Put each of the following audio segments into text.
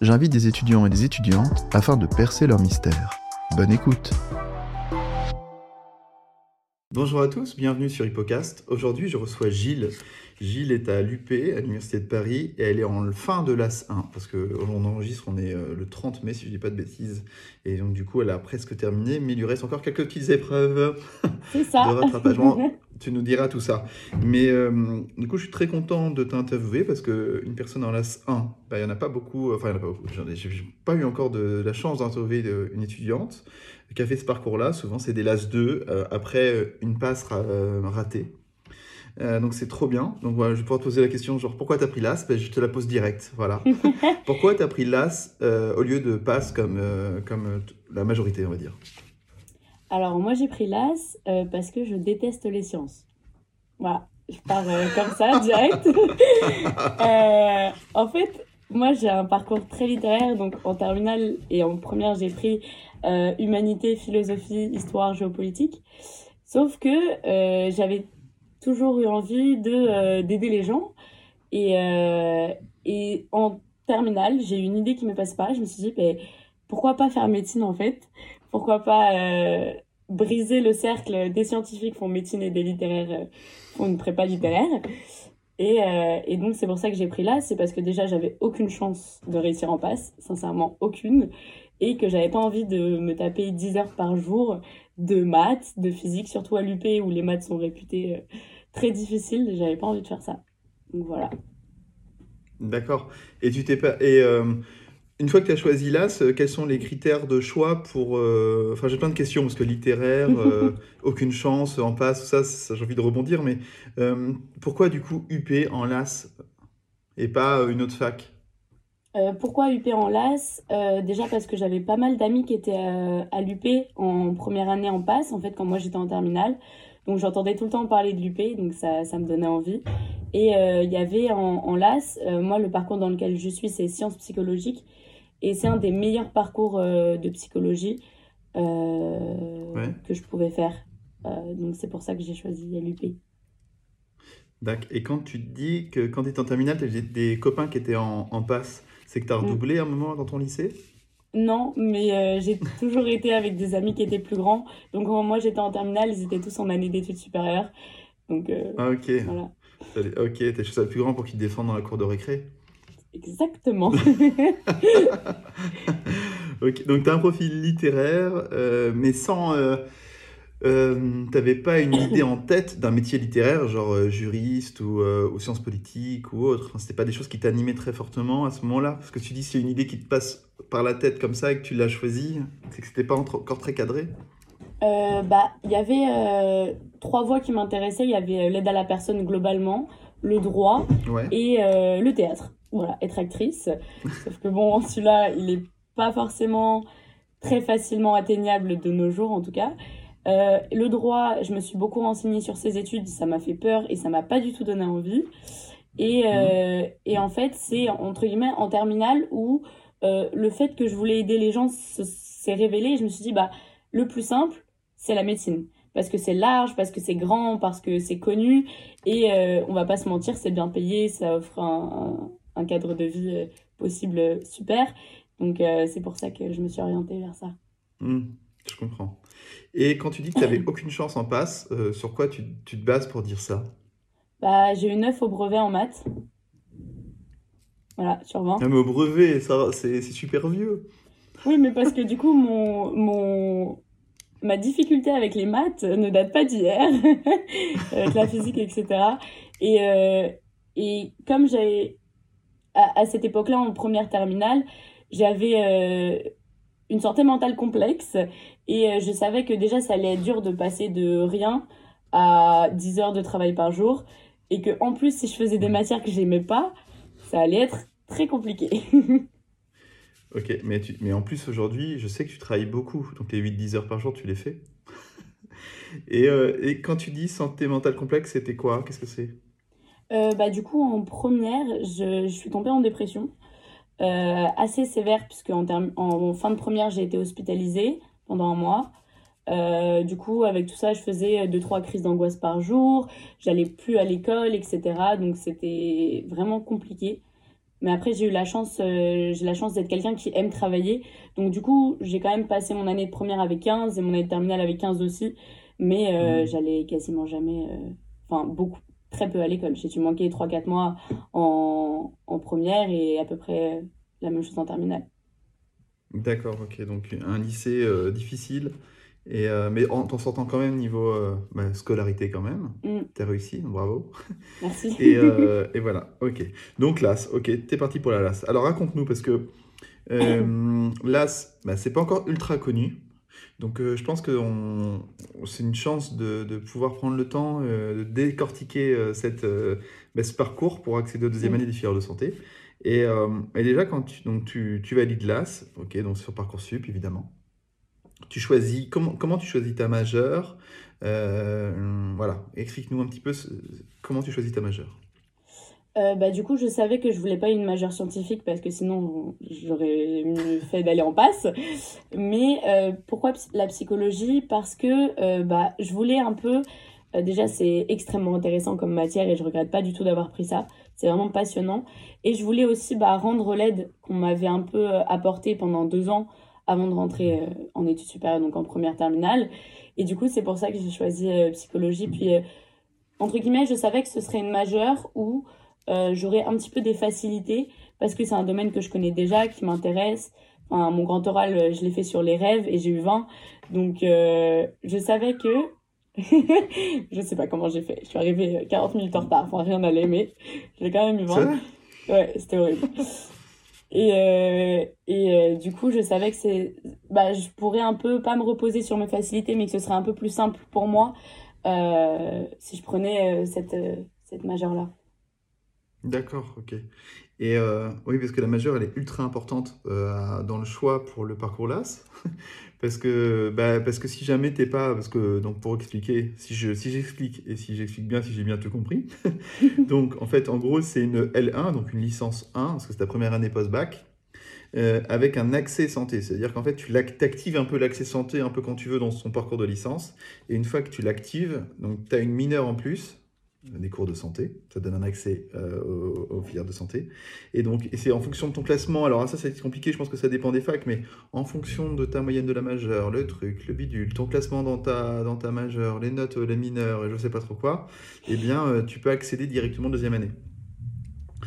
j'invite des étudiants et des étudiantes afin de percer leur mystère. Bonne écoute Bonjour à tous, bienvenue sur Hippocast. Aujourd'hui, je reçois Gilles. Gilles est à l'UP, à l'Université de Paris, et elle est en fin de l'AS 1, parce qu'on enregistre, on est euh, le 30 mai, si je ne dis pas de bêtises. Et donc, du coup, elle a presque terminé, mais il lui reste encore quelques petites épreuves ça. de rattrapage. tu nous diras tout ça. Mais euh, du coup, je suis très content de t'interviewer, parce qu'une personne en l'AS 1, bah, il n'y en a pas beaucoup, enfin, il n'y en a pas beaucoup. J'en ai- J'ai pas eu encore de la chance d'interviewer une étudiante qui a fait ce parcours-là. Souvent, c'est des LAS 2, euh, après euh, une passe ra- euh, ratée. Euh, donc c'est trop bien. Donc voilà, je vais pouvoir te poser la question genre pourquoi tu as pris l'AS? Ben, Je te la pose direct. Voilà. pourquoi tu as pris l'AS euh, au lieu de passe comme, euh, comme la majorité, on va dire? Alors, moi, j'ai pris l'AS parce que je déteste les sciences. Voilà, je pars comme ça, direct. En fait, moi, j'ai un parcours très littéraire. Donc, en terminale et en première, j'ai pris humanité, philosophie, histoire, géopolitique. Sauf que j'avais toujours eu envie de euh, d'aider les gens. Et, euh, et en terminale, j'ai eu une idée qui me passe pas. Je me suis dit, ben, pourquoi pas faire médecine en fait? Pourquoi pas euh, briser le cercle des scientifiques font médecine et des littéraires font une prépa littéraire et, et donc c'est pour ça que j'ai pris là, c'est parce que déjà j'avais aucune chance de réussir en passe, sincèrement aucune, et que j'avais pas envie de me taper 10 heures par jour de maths, de physique, surtout à l'UP où les maths sont réputées euh, très difficiles, j'avais pas envie de faire ça. Donc voilà. D'accord. Et tu t'es pas. Et euh, une fois que tu as choisi l'AS, euh, quels sont les critères de choix pour. euh, Enfin, j'ai plein de questions parce que littéraire, euh, aucune chance, en passe, tout ça, ça, j'ai envie de rebondir. Mais pourquoi du coup UP en LAS et pas une autre fac? Pourquoi UP en LAS Déjà parce que j'avais pas mal d'amis qui étaient euh, à l'UP en première année en passe, en fait, quand moi j'étais en terminale. Donc j'entendais tout le temps parler de l'UP, donc ça, ça me donnait envie. Et euh, il y avait en, en LAS, euh, moi le parcours dans lequel je suis, c'est sciences psychologiques. Et c'est un des meilleurs parcours euh, de psychologie Ouais. que je pouvais faire. Donc c'est pour ça que j'ai choisi l'UP. D'accord. Et quand tu te dis que quand tu étais en terminale, tu avais des copains qui étaient en, en passe, c'est que tu as Mm. redoublé à un moment dans ton lycée? Non, mais euh, j'ai toujours été avec des amis qui étaient plus grands. Donc quand moi j'étais en terminale, ils étaient tous en année d'études supérieures. Donc euh, Ah, ok. voilà, Ok, t'es chez ça le plus grand pour qu'ils te défendent dans la cour de récré. exactement. Ok, donc tu as un profil littéraire, euh, mais sans. Euh, t'avais pas une idée en tête d'un métier littéraire, genre euh, juriste ou, euh, ou sciences politiques ou autre? Enfin, c'était pas des choses qui t'animaient très fortement à ce moment-là? Parce que tu dis, c'est une idée qui te passe par la tête comme ça et que tu l'as choisie, c'est que c'était pas encore très cadré? Euh, bah, il y avait trois voies qui m'intéressaient. Il y avait l'aide à la personne globalement, le droit Ouais. et le théâtre. Voilà, être actrice. Sauf que bon, celui-là, il est pas forcément très facilement atteignable de nos jours, en tout cas. Euh, le droit, je me suis beaucoup renseignée sur ces études, ça m'a fait peur et ça m'a pas du tout donné envie. Et, euh, et en fait, c'est entre guillemets en terminale où euh, le fait que je voulais aider les gens se- s'est révélé. Je me suis dit, bah, le plus simple, c'est la médecine. Parce que c'est large, parce que c'est grand, parce que c'est connu. Et on va pas se mentir, c'est bien payé, ça offre un, cadre de vie possible super. Donc c'est pour ça que je me suis orientée vers ça. Hmm, je comprends. Et quand tu dis que tu n'avais aucune chance en passe, euh, sur quoi tu, tu te bases pour dire ça? Bah, j'ai eu 9 au brevet en maths. Voilà, sur 20. Ah, mais au brevet, ça, c'est c'est super vieux. Oui, mais parce que du coup, mon, mon, ma difficulté avec les maths ne date pas d'hier, avec la physique, etc. Et, euh, et comme j'avais, à, à cette époque-là, en première terminale, j'avais euh, une santé mentale complexe et euh, je savais que déjà, ça allait être dur de passer de rien à 10 heures de travail par jour et que en plus, si je faisais des matières que j'aimais pas, ça allait être très compliqué. Ok, mais, tu, mais en plus aujourd'hui, je sais que tu travailles beaucoup, donc les 8-10 heures par jour, tu les fais. et, euh, et quand tu dis santé mentale complexe, c'était quoi? Qu'est-ce que c'est? Euh, bah, du coup, en première, je, je suis tombée en dépression euh, assez sévère, puisque en, fin de première, j'ai été hospitalisée pendant un mois. Euh, du coup, avec tout ça, je faisais deux, trois crises d'angoisse par jour, j'allais plus à l'école, etc. Donc c'était vraiment compliqué. Mais après, j'ai eu la chance, euh, j'ai la chance d'être quelqu'un qui aime travailler. Donc du coup, j'ai quand même passé mon année de première avec 15 et mon année de terminale avec 15 aussi. Mais euh, Mhm. j'allais quasiment jamais, euh, enfin beaucoup, très peu à l'école. J'ai dû manquer trois quatre mois en, en première et à peu près la même chose en terminale. D'accord, ok, donc un lycée euh, difficile, et, euh, mais en t'en sortant quand même niveau euh, bah, scolarité quand même. Mm, T'as réussi, bravo. merci. Et, et voilà, ok. Donc l'AS, ok, t'es parti pour la LAS. Alors raconte-nous, parce que l'AS, bah, c'est pas encore ultra connu. Donc euh, je pense que c'est une chance de, de pouvoir prendre le temps euh, de décortiquer euh, cette, bah, ce parcours pour accéder aux deuxième Mm. année des filières de santé. Et, et déjà, quand tu, donc tu, tu valides l'AS, ok, donc sur Parcoursup évidemment, tu choisis, comment, comment tu choisis ta majeure? Voilà, explique-nous un petit peu ce- comment tu choisis ta majeure. Euh, bah, du coup, je savais que je voulais pas une majeure scientifique parce que sinon j'aurais fait d'aller en passe. Mais euh, pourquoi la psychologie? Parce que euh, bah, je voulais un peu. déjà, c'est extrêmement intéressant comme matière et je regrette pas du tout d'avoir pris ça. C'est vraiment passionnant. Et je voulais aussi bah, rendre l'aide qu'on m'avait un peu apportée pendant deux ans avant de rentrer en études supérieures, donc en première terminale. Et du coup, c'est pour ça que j'ai choisi psychologie. Puis, entre guillemets, je savais que ce serait une majeure où euh, j'aurais un petit peu des facilités parce que c'est un domaine que je connais déjà, qui m'intéresse. Enfin, mon grand oral, euh, je l'ai fait sur les rêves et j'ai eu 20. Donc, euh, je savais que... je sais pas comment j'ai fait. Je suis arrivée euh, 40 minutes en retard. Enfin, rien n'allait, mais j'ai quand même eu C'est 20. vrai? Ouais, c'était horrible. Et, euh, et euh, du coup, je savais que c'est, bah, je pourrais un peu, pas me reposer sur mes facilités, mais que ce serait un peu plus simple pour moi euh, si je prenais euh, cette, euh, cette majeure-là. D'accord, ok. Et euh, oui, parce que la majeure, elle est ultra importante euh, dans le choix pour le parcours LAS. Parce que, bah, parce que si jamais t'es pas, parce que, donc pour expliquer, si je, si j'explique et si j'explique bien, si j'ai bien tout compris. Donc, en fait, en gros, c'est une L1, donc une licence 1, parce que c'est ta première année post-bac, euh, avec un accès santé. C'est-à-dire qu'en fait, tu actives un peu l'accès santé un peu quand tu veux dans son parcours de licence. Et une fois que tu l'actives, donc tu as une mineure en plus, des cours de santé. Ça donne un accès euh, aux, filières de santé. Et donc, c'est en fonction de ton classement. Alors, ça, c'est compliqué, je pense que ça dépend des facs, mais en fonction de ta moyenne de la majeure, le truc, le bidule, ton classement dans ta, dans ta majeure, les notes, euh, les mineures, et je sais pas trop quoi, eh bien, euh, tu peux accéder directement en deuxième année.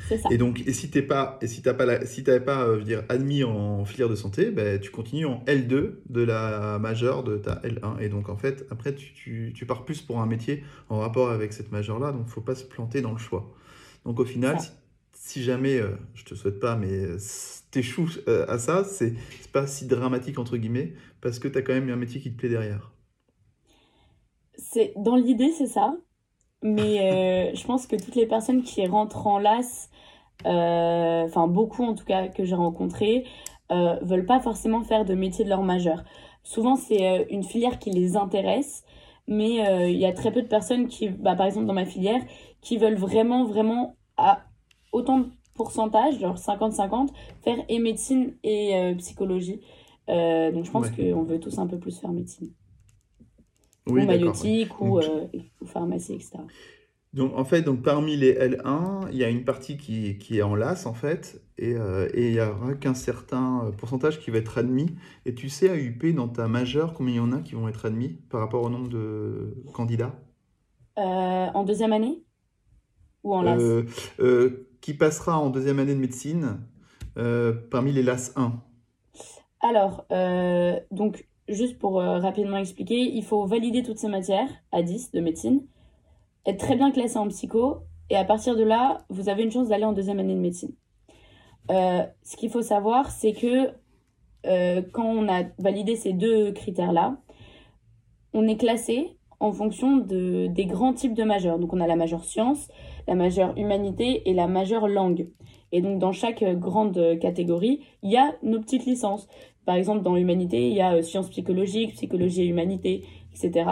Ça. Et donc, et si t'es pas, et si t'as pas, la, si t'avais pas, euh, je veux dire, admis en filière de santé, ben, tu continues en L2 de la majeure de ta L1. Et donc, en fait, après, tu, tu, tu pars plus pour un métier en rapport avec cette majeure-là. Donc, faut pas se planter dans le choix. Donc, au final, si, si jamais, euh, je te souhaite pas, mais euh, t'échoues euh, à ça, c'est c'est pas si dramatique, entre guillemets, parce que t'as quand même un métier qui te plaît derrière. C'est, dans l'idée, c'est ça. Mais euh, je pense que toutes les personnes qui rentrent en LAS, enfin beaucoup en tout cas que j'ai rencontrées, euh, veulent pas forcément faire de métier de leur majeur. Souvent, c'est euh, une filière qui les intéresse, mais euh, il y a très peu de personnes qui, bah, par exemple dans ma filière, qui veulent vraiment, vraiment à autant de pourcentage, genre 50-50, faire et médecine et euh, psychologie. Euh, donc je pense Ouais. qu'on veut tous un peu plus faire médecine. Oui, ou ouais. maïotique, euh, ou pharmacie, etc. Donc, en fait, donc, parmi les L1, il y a une partie qui, qui est en LAS, en fait, et, euh, et il y aura qu'un certain euh, pourcentage qui va être admis. Et tu sais, à UP, dans ta majeure, combien il y en a qui vont être admis par rapport au nombre de candidats? Euh, en deuxième année? Ou en LAS? Euh, qui passera en deuxième année de médecine parmi les LAS 1? Alors, donc, juste pour rapidement expliquer, il faut valider toutes ces matières à 10 de médecine, être très bien classé en psycho, et à partir de là, vous avez une chance d'aller en deuxième année de médecine. Euh, ce qu'il faut savoir, c'est que euh, quand on a validé ces deux critères-là, on est classé en fonction de, des grands types de majeures. Donc, on a la majeure sciences, la majeure humanité et la majeure langue. Et donc, dans chaque grande catégorie, il y a nos petites licences. Par exemple, dans humanité, il y a sciences psychologiques, psychologie et humanité, etc.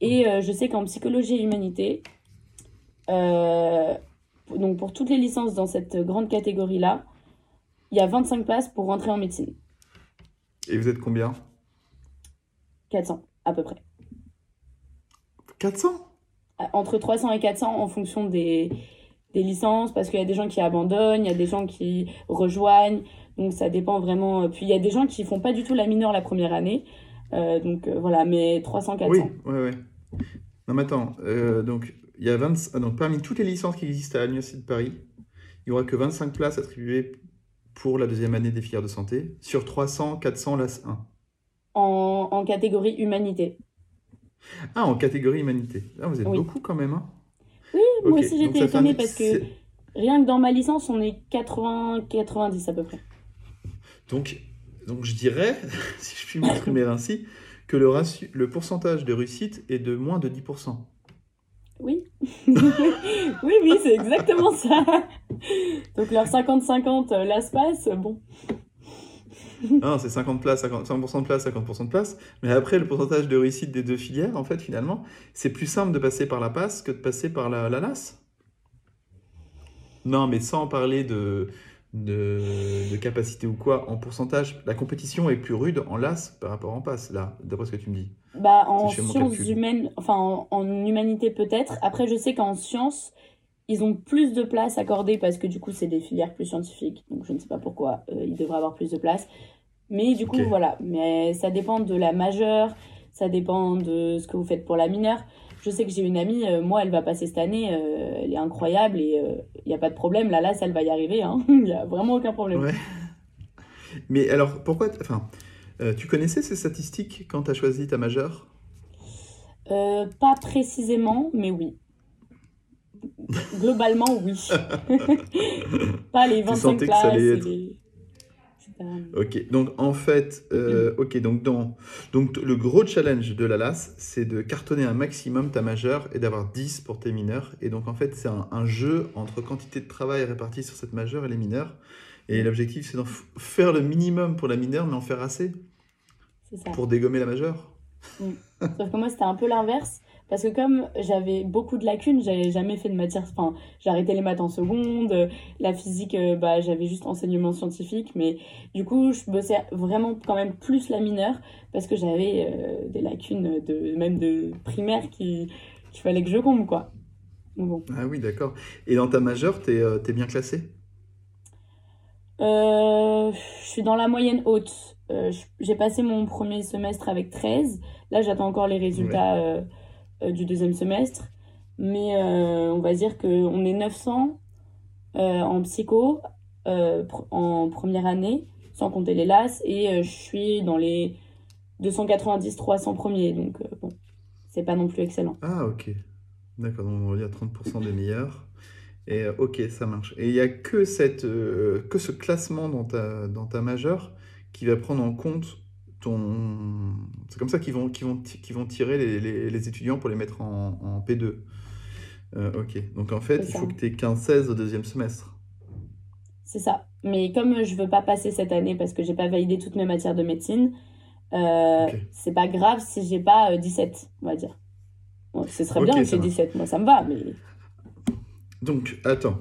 Et je sais qu'en psychologie et humanité, donc pour toutes les licences dans cette grande catégorie-là, il y a 25 places pour rentrer en médecine. Et vous êtes combien? 400, à peu près. 400 euh, Entre 300 et 400 en fonction des, des licences, parce qu'il y a des gens qui abandonnent, il y a des gens qui rejoignent, donc ça dépend vraiment. Puis il y a des gens qui font pas du tout la mineure la première année, euh, donc euh, voilà, mais 300, 400. Oui, oui, oui. Non, mais attends, donc, il y a 20, ah, donc parmi toutes les licences qui existent à l'Université de Paris, il n'y aura que 25 places attribuées pour la deuxième année des filières de santé sur 300, 400 LAS 1 en, en catégorie humanité. Ah, en catégorie humanité. Ah, vous êtes beaucoup quand même. Hein oui, moi aussi j'étais étonnée parce que rien que dans ma licence, on est 80-90 à peu près. Donc, donc je dirais, si je puis m'exprimer ainsi, que le, le pourcentage de réussite est de moins de 10%. Oui. oui, oui, c'est exactement ça. Donc leur 50-50 euh, l'espace, bon. Non, c'est 50 places, 50, 50% de place, 50% de place. Mais après, le pourcentage de réussite des deux filières, en fait, finalement, c'est plus simple de passer par la passe que de passer par la, la LAS. Non, mais sans parler de, de, capacité ou quoi, en pourcentage, la compétition est plus rude en LAS par rapport en passe, là, d'après ce que tu me dis. Bah, en sciences humaines, enfin, en, humanité peut-être. Après, je sais qu'en sciences, ils ont plus de place accordée parce que du coup, c'est des filières plus scientifiques. Donc, je ne sais pas pourquoi euh, ils devraient avoir plus de place. Mais du coup, voilà. Mais ça dépend de la majeure, ça dépend de ce que vous faites pour la mineure je sais que j'ai une amie, euh, moi, elle va passer cette année, euh, elle est incroyable et il euh, n'y a pas de problème. Là, là, ça, elle va y arriver. Hein. Il n'y a vraiment aucun problème. Mais alors, pourquoi Enfin, tu connaissais ces statistiques quand tu as choisi ta majeure? Pas précisément, mais oui. Globalement, oui. pas les 25 places. Ok, donc en fait, euh, ok, donc, dans, donc le gros challenge de la LAS, c'est de cartonner un maximum ta majeure et d'avoir 10 pour tes mineurs. Et donc en fait, c'est un, jeu entre quantité de travail répartie sur cette majeure et les mineurs. Et l'objectif, c'est d'en faire le minimum pour la mineure, mais en faire assez pour dégommer la majeure. Mm. Sauf que moi, c'était un peu l'inverse. Parce que comme j'avais beaucoup de lacunes, j'avais jamais fait de matière. Enfin, j'ai arrêté les maths en seconde. La physique, euh, bah, j'avais juste enseignement scientifique. Mais du coup, je bossais vraiment quand même plus la mineure parce que j'avais euh, des lacunes de même de primaire qui qu'il fallait que je comble, quoi. Bon. Ah oui, d'accord. Et dans ta majeure, t'es euh, es bien classé Je suis dans la moyenne haute. j'ai passé mon premier semestre avec 13. Là, j'attends encore les résultats. Euh, du deuxième semestre. Mais euh, on va dire qu'on est 900 euh, en psycho en première année, sans compter les LAS, et je suis dans les 290-300 premiers. Donc bon, c'est pas non plus excellent. Ah ok. D'accord, donc on va dire 30% des meilleurs. Et ok, ça marche. Et il n'y a que, cette, que ce classement dans ta, dans ta majeure qui va prendre en compte c'est comme ça qu'ils vont, vont, vont tirer les, étudiants pour les mettre en, P2. Euh, ok, donc en fait, il faut que tu aies 15-16 au deuxième semestre. C'est ça. Mais comme je veux pas passer cette année parce que j'ai pas validé toutes mes matières de médecine, euh, c'est pas grave si j'ai pas 17, euh, on va dire. ce serait bien que j'ai 17, moi ça me va, mais. Donc, attends.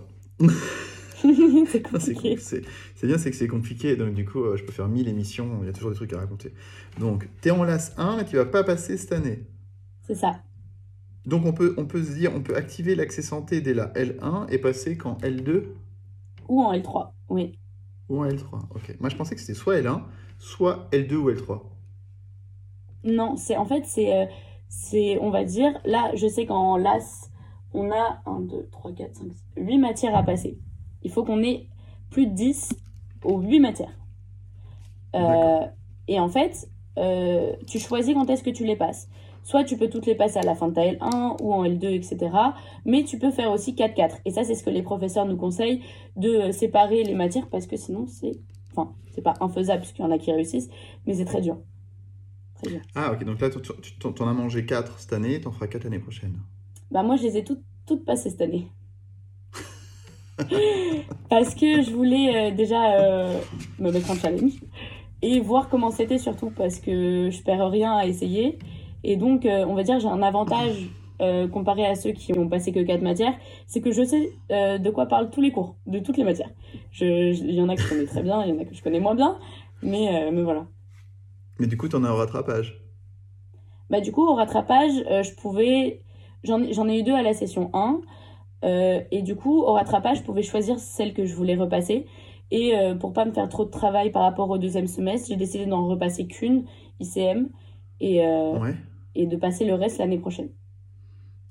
c'est compliqué. C'est bien, c'est que c'est compliqué, donc du coup, euh, je peux faire 1000 émissions, il y a toujours des trucs à raconter. Donc, tu es en LAS 1, mais tu vas pas passer cette année. C'est ça. Donc, on peut, on peut se dire, on peut activer l'accès santé dès la L1 et passer qu'en L2 Ou en L3, oui. Ou en L3, ok. Moi, je pensais que c'était soit L1, soit L2 ou L3. Non, c'est en fait, c'est, euh, c'est, on va dire, là, je sais qu'en LAS, on a 1, 2, 3, 4, 5, 6, 8 matières à passer il faut qu'on ait plus de 10 aux 8 matières. Euh, et en fait, euh, tu choisis quand est-ce que tu les passes. Soit tu peux toutes les passer à la fin de ta L1 ou en L2, etc. Mais tu peux faire aussi 4-4. Et ça, c'est ce que les professeurs nous conseillent, de séparer les matières parce que sinon, c'est. Enfin, c'est pas infaisable puisqu'il y en a qui réussissent, mais c'est très dur. Très dur. Ah, ok. Donc là, tu en as mangé 4 cette année, tu en feras 4 l'année prochaine. Bah, moi, je les ai toutes, toutes passées cette année. Parce que je voulais euh, déjà euh, me mettre en challenge et voir comment c'était surtout parce que je perds rien à essayer. Et donc, euh, on va dire, j'ai un avantage comparé à ceux qui ont passé que quatre matières, c'est que je sais de quoi parlent tous les cours, de toutes les matières. Il y en a que je connais très bien, il y en a que je connais moins bien, mais, mais voilà. Mais du coup, tu en as au rattrapage Bah du coup, au rattrapage, je pouvais... J'en ai eu deux à la session 1. Euh, et du coup, au rattrapage, je pouvais choisir celle que je voulais repasser. Et euh, pour pas me faire trop de travail par rapport au deuxième semestre, j'ai décidé d'en repasser qu'une, ICM, et, euh, et de passer le reste l'année prochaine.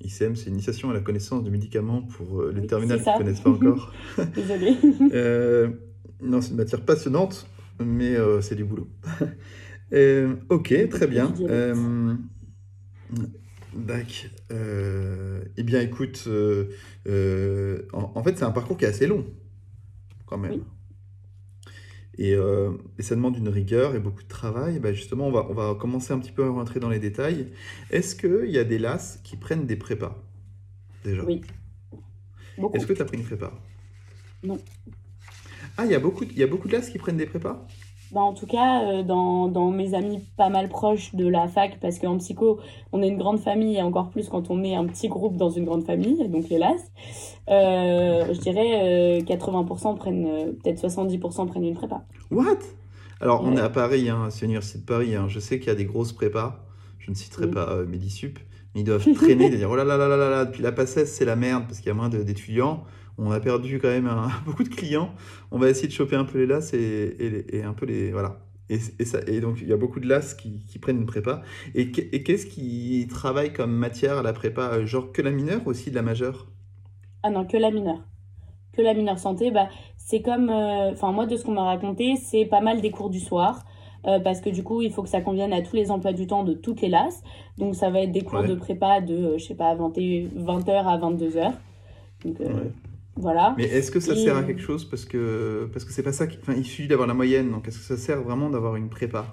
ICM, c'est initiation à la connaissance de médecaments pour les terminales qui ne connaissent pas encore. Désolée. non, c'est une matière passionnante, mais c'est du boulot. ok, très bien. Dac. Euh, eh bien, écoute, euh, euh, en, fait, c'est un parcours qui est assez long, quand même. Et, ça demande une rigueur et beaucoup de travail. Bah, justement, on va, on va commencer un petit peu à rentrer dans les détails. Est-ce qu'il y a des LAS qui prennent des prépas Déjà? Oui. Est-ce que tu as pris une prépa? Non. Ah, il y, a beaucoup, il y a beaucoup de LAS qui prennent des prépas? Bah, en tout cas, euh, dans, dans, mes amis pas mal proches de la fac, parce qu'en psycho, on est une grande famille, et encore plus quand on est un petit groupe dans une grande famille, donc les LAS, euh, je dirais 80% euh, prennent, peut-être 70% prennent une prépa. What? Alors, on est à Paris, hein, c'est l'université de Paris, hein. je sais qu'il y a des grosses prépas, je ne citerai pas Medisup, mais ils doivent traîner, de dire oh là là là là là, depuis la passesse, c'est la merde, parce qu'il y a moins d'étudiants on a perdu quand même beaucoup de clients. On va essayer de choper un peu les LAS et, un peu les. Voilà. Et, ça, et, donc, il y a beaucoup de LAS qui, prennent une prépa. Et, qu'est-ce qui travaille comme matière à la prépa? Genre que la mineure ou aussi de la majeure? Ah non, que la mineure. Que la mineure santé, bah, c'est comme. Euh, enfin, moi, de ce qu'on m'a raconté, c'est pas mal des cours du soir. Euh, parce que du coup, il faut que ça convienne à tous les emplois du temps de toutes les LAS. Donc, ça va être des cours de prépa de, euh, je sais pas, 20, 20h à 22h. Donc, voilà. Mais est-ce que ça sert à quelque chose Parce que parce que c'est pas ça. Qui... Enfin, il suffit d'avoir la moyenne. Donc, est-ce que ça sert vraiment d'avoir une prépa?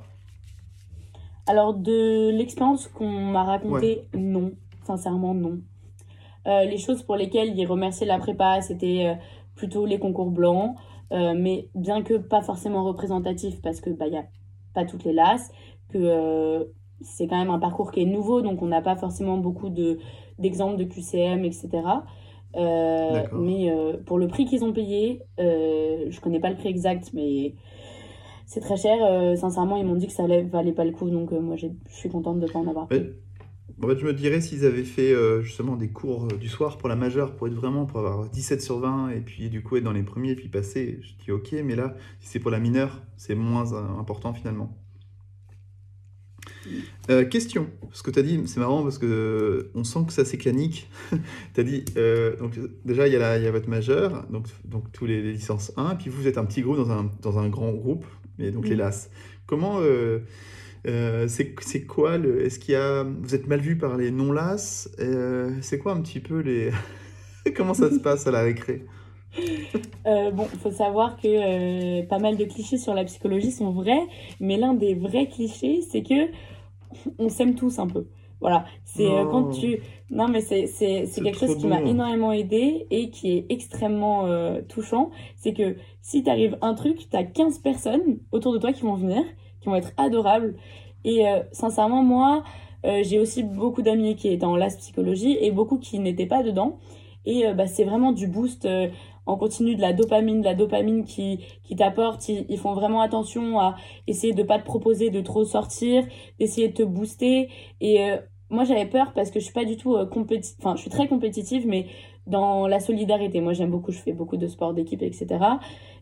Alors, de l'expérience qu'on m'a racontée, non. Sincèrement, non. Euh, les choses pour lesquelles il remerciait la prépa, c'était euh, plutôt les concours blancs. Euh, mais bien que pas forcément représentatif, parce que bah, a pas toutes les LAS, que c'est quand même un parcours qui est nouveau, donc on n'a pas forcément beaucoup d'exemples de QCM, etc. Euh, mais euh, pour le prix qu'ils ont payé, euh, je connais pas le prix exact, mais c'est très cher. Euh, sincèrement, ils m'ont dit que ça valait pas le coup, donc moi je suis contente de ne pas en avoir pris. En fait, je me dirais s'ils avaient fait justement des cours du soir pour la majeure, pour être vraiment, pour avoir 17 sur 20, et puis du coup être dans les premiers, et puis passer, je dis ok, mais là, si c'est pour la mineure, c'est moins important finalement. Euh, question, ce que tu as dit, c'est marrant parce que euh, on sent que ça c'est clanique. tu as dit, euh, donc déjà il y, a il y a votre majeur, donc, donc tous les, licences 1, puis vous êtes un petit groupe dans un, dans un grand groupe, mais donc les LAS. Comment, c'est quoi le, est-ce qu'il y a, vous êtes mal vu par les non-LAS C'est quoi un petit peu les, comment ça se passe à la récré? Bon, il faut savoir que pas mal de clichés sur la psychologie sont vrais, mais l'un des vrais clichés, c'est que on s'aime tous un peu. Voilà, c'est euh, quand tu... Non, mais c'est quelque chose qui m'a énormément aidé et qui est extrêmement euh, touchant. C'est que si t'arrive un truc, t'as 15 personnes autour de toi qui vont venir, qui vont être adorables. Et euh, sincèrement, moi, j'ai aussi beaucoup d'amis qui étaient en LAS psychologie et beaucoup qui n'étaient pas dedans. Et bah, c'est vraiment du boost on continue de la dopamine, de la dopamine qui, qui t'apporte. Ils, font vraiment attention à essayer de pas te proposer de trop sortir, d'essayer de te booster. Et euh, moi, j'avais peur parce que je suis pas du tout euh, compétitive. Enfin, je suis très compétitive, mais dans la solidarité. Moi, j'aime beaucoup, je fais beaucoup de sport d'équipe, etc.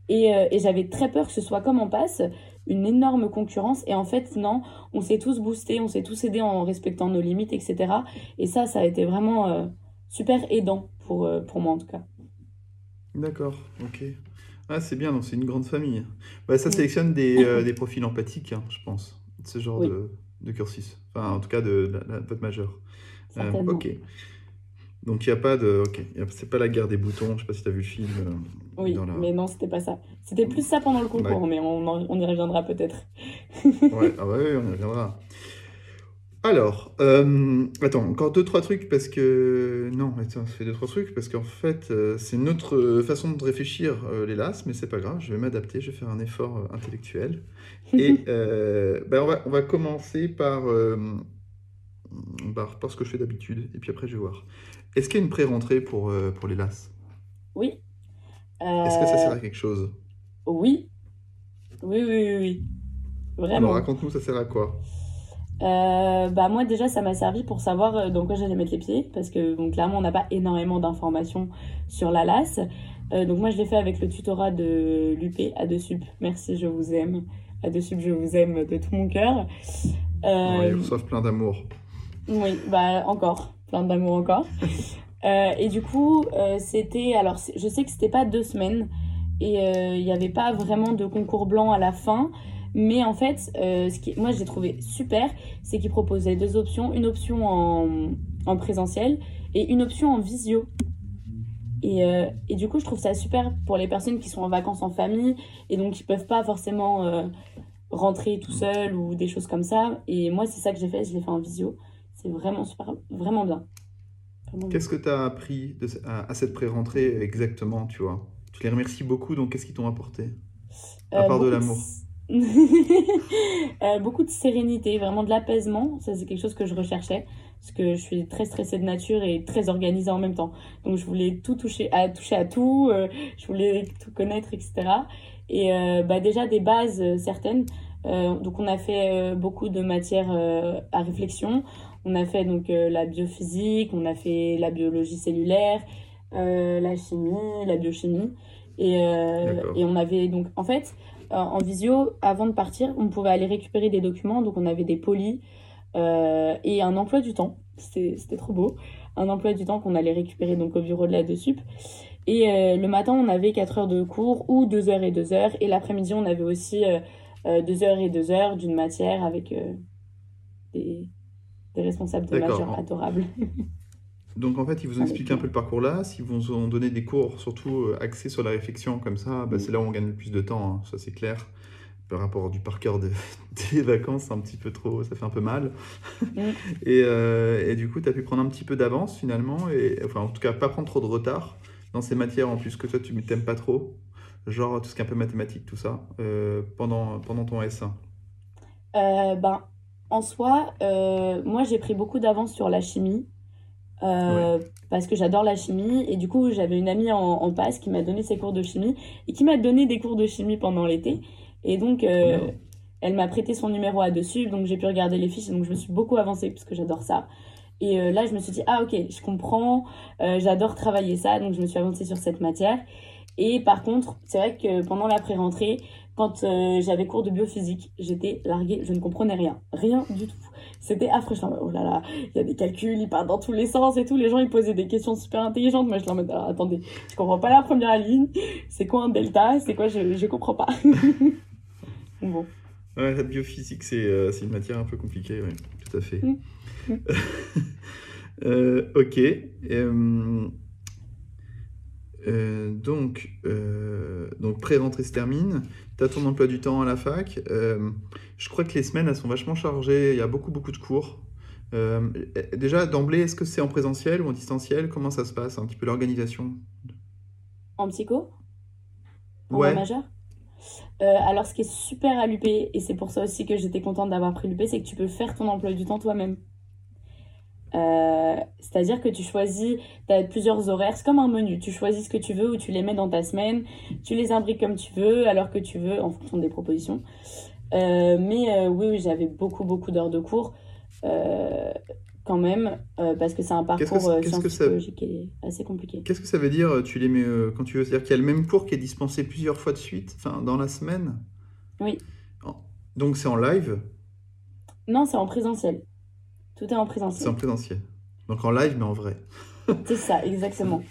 Et, euh, et j'avais très peur que ce soit comme en passe, une énorme concurrence. Et en fait, non, on s'est tous boostés, on s'est tous aidés en respectant nos limites, etc. Et ça, ça a été vraiment super aidant pour, pour moi, en tout cas. D'accord, ok. Ah, c'est bien, donc c'est une grande famille. Bah, ça sélectionne des, euh, des profils empathiques, hein, je pense, ce genre de, de, cursus. Enfin, en tout cas, de, la, votre majeur. Euh, ok. Donc, il n'y a pas de. Ok, c'est pas la guerre des boutons, je sais pas si tu as vu le film. Euh, oui, mais non, c'était pas ça. C'était plus ça pendant le concours, mais on, on, y reviendra peut-être. ouais, ah ouais, on y reviendra. Alors, euh, attends, encore deux, trois trucs parce que. Non, attends, ça fait deux, trois trucs parce qu'en fait, euh, c'est une autre façon de réfléchir euh, les LAS, mais c'est pas grave, je vais m'adapter, je vais faire un effort euh, intellectuel. Et euh, ben, on va, on va commencer par, euh, par, par ce que je fais d'habitude, et puis après, je vais voir. Est-ce qu'il y a une pré-rentrée pour, euh, pour les LAS? Oui. Est-ce que ça Euh, sert à quelque chose? oui. Oui, oui, oui, oui. Alors, Vraiment. raconte-nous, ça sert à quoi? Euh, bah moi déjà ça m'a servi pour savoir euh, dans quoi j'allais mettre les pieds parce que bon, clairement on n'a pas énormément d'informations sur la LAS. Euh, donc moi je l'ai fait avec le tutorat de l'UP A2Sup. Merci, je vous aime. A2Sup, je vous aime de tout mon cœur. Ils Euh, reçoivent plein d'amour. oui, bah encore, plein d'amour encore. Euh, et du coup, c'était. Alors, je sais que c'était pas deux semaines et il n'y avait pas vraiment de concours blanc à la fin. Mais en fait, euh, ce qui, moi j'ai trouvé super, c'est qu'ils proposaient deux options une option en, en présentiel et une option en visio. Et, euh, et du coup, je trouve ça super pour les personnes qui sont en vacances en famille et donc qui peuvent pas forcément euh, rentrer tout seul ou des choses comme ça. Et moi, c'est ça que j'ai fait, je l'ai fait en visio. C'est vraiment super, vraiment bien. Qu'est-ce que tu as appris de, à, à cette pré-rentrée exactement, tu vois? Tu les remercies beaucoup, donc qu'est-ce qu'ils t'ont apporté? À part de l'amour. Euh, beaucoup de sérénité, vraiment de l'apaisement. Ça, c'est quelque chose que je recherchais. Parce que je suis très stressée de nature et très organisée en même temps. Donc, je voulais tout toucher à, toucher à tout. euh, je voulais tout connaître, etc. Et euh, bah, déjà, des bases certaines. Donc, on a fait beaucoup de matières à réflexion. On a fait donc la biophysique, on a fait la biologie cellulaire, la chimie, la biochimie. Et, et on avait donc, en fait, en visio, avant de partir, on pouvait aller récupérer des documents. Donc, on avait des polis euh, et un emploi du temps. C'était trop beau. Un emploi du temps qu'on allait récupérer donc au bureau de la DESUP. Et euh, le matin, on avait 4 heures de cours ou 2 heures et 2 heures. Et l'après-midi, on avait aussi euh, euh, 2 heures et 2 heures d'une matière avec euh, des, des responsables de majeurs adorables. Donc en fait, ils vous expliqué un peu le parcours là, s'ils vous ont donné des cours surtout euh, axés sur la réflexion comme ça, bah, c'est là où on gagne le plus de temps, hein, ça c'est clair. Par rapport du par cœur de- des vacances, c'est un petit peu trop, ça fait un peu mal. Mm. Et, euh, et du coup, tu as pu prendre un petit peu d'avance finalement, et enfin en tout cas pas prendre trop de retard dans ces matières en plus que toi tu t'aimes pas trop, genre tout ce qui est un peu mathématique, tout ça, euh, pendant, pendant ton S1. Euh, ben, en soi, moi j'ai pris beaucoup d'avance sur la chimie euh, parce que j'adore la chimie. Et du coup j'avais une amie en, en passe qui m'a donné ses cours de chimie et qui m'a donné des cours de chimie pendant l'été. Et donc euh, elle m'a prêté son numéro à dessus. Donc j'ai pu regarder les fiches. Donc je me suis beaucoup avancée parce que j'adore ça. Et euh, là je me suis dit ah ok je comprends. J'adore travailler ça. Donc je me suis avancée sur cette matière. Et par contre c'est vrai que pendant la pré-rentrée quand j'avais cours de biophysique, j'étais larguée, je ne comprenais rien, rien du tout. C'était affreux, je oh là là, il y a des calculs, ils partent dans tous les sens et tout, les gens ils posaient des questions super intelligentes, moi je en mode, alors attendez, je comprends pas la première ligne, c'est quoi un delta, c'est quoi, je, je comprends pas. bon, Ouais, la biophysique, c'est euh, une matière un peu compliquée, oui, tout à fait. Mm. Mm. Euh, ok. Euh, euh, donc, donc pré-rentrée se termine. Tu as ton emploi du temps à la fac. Euh, je crois que les semaines, elles sont vachement chargées. Il y a beaucoup, beaucoup de cours. Euh, déjà, d'emblée, est-ce que c'est en présentiel ou en distanciel? Comment ça se passe? Un petit peu l'organisation? en psycho, en Ouais. voie majeure. Euh, alors ce qui est super à l'UP, et c'est pour ça aussi que j'étais contente d'avoir pris l'UP, c'est que tu peux faire ton emploi du temps toi-même. Euh, c'est-à-dire que tu choisis, tu as plusieurs horaires, c'est comme un menu, tu choisis ce que tu veux ou tu les mets dans ta semaine, tu les imbriques comme tu veux, alors que tu veux, en fonction des propositions. Euh, mais euh, oui, oui, j'avais beaucoup, beaucoup d'heures de cours, quand même, parce que c'est un parcours qu'est-ce sciences que ça- et assez compliqué. Qu'est-ce que ça veut dire, tu les mets quand tu veux? C'est-à-dire qu'il y a le même cours qui est dispensé plusieurs fois de suite, enfin, dans la semaine? Oui. Donc c'est en live? Non, c'est en présentiel. Tout est en C'est présentiel. en présentiel. Donc en live, mais en vrai. C'est ça, exactement.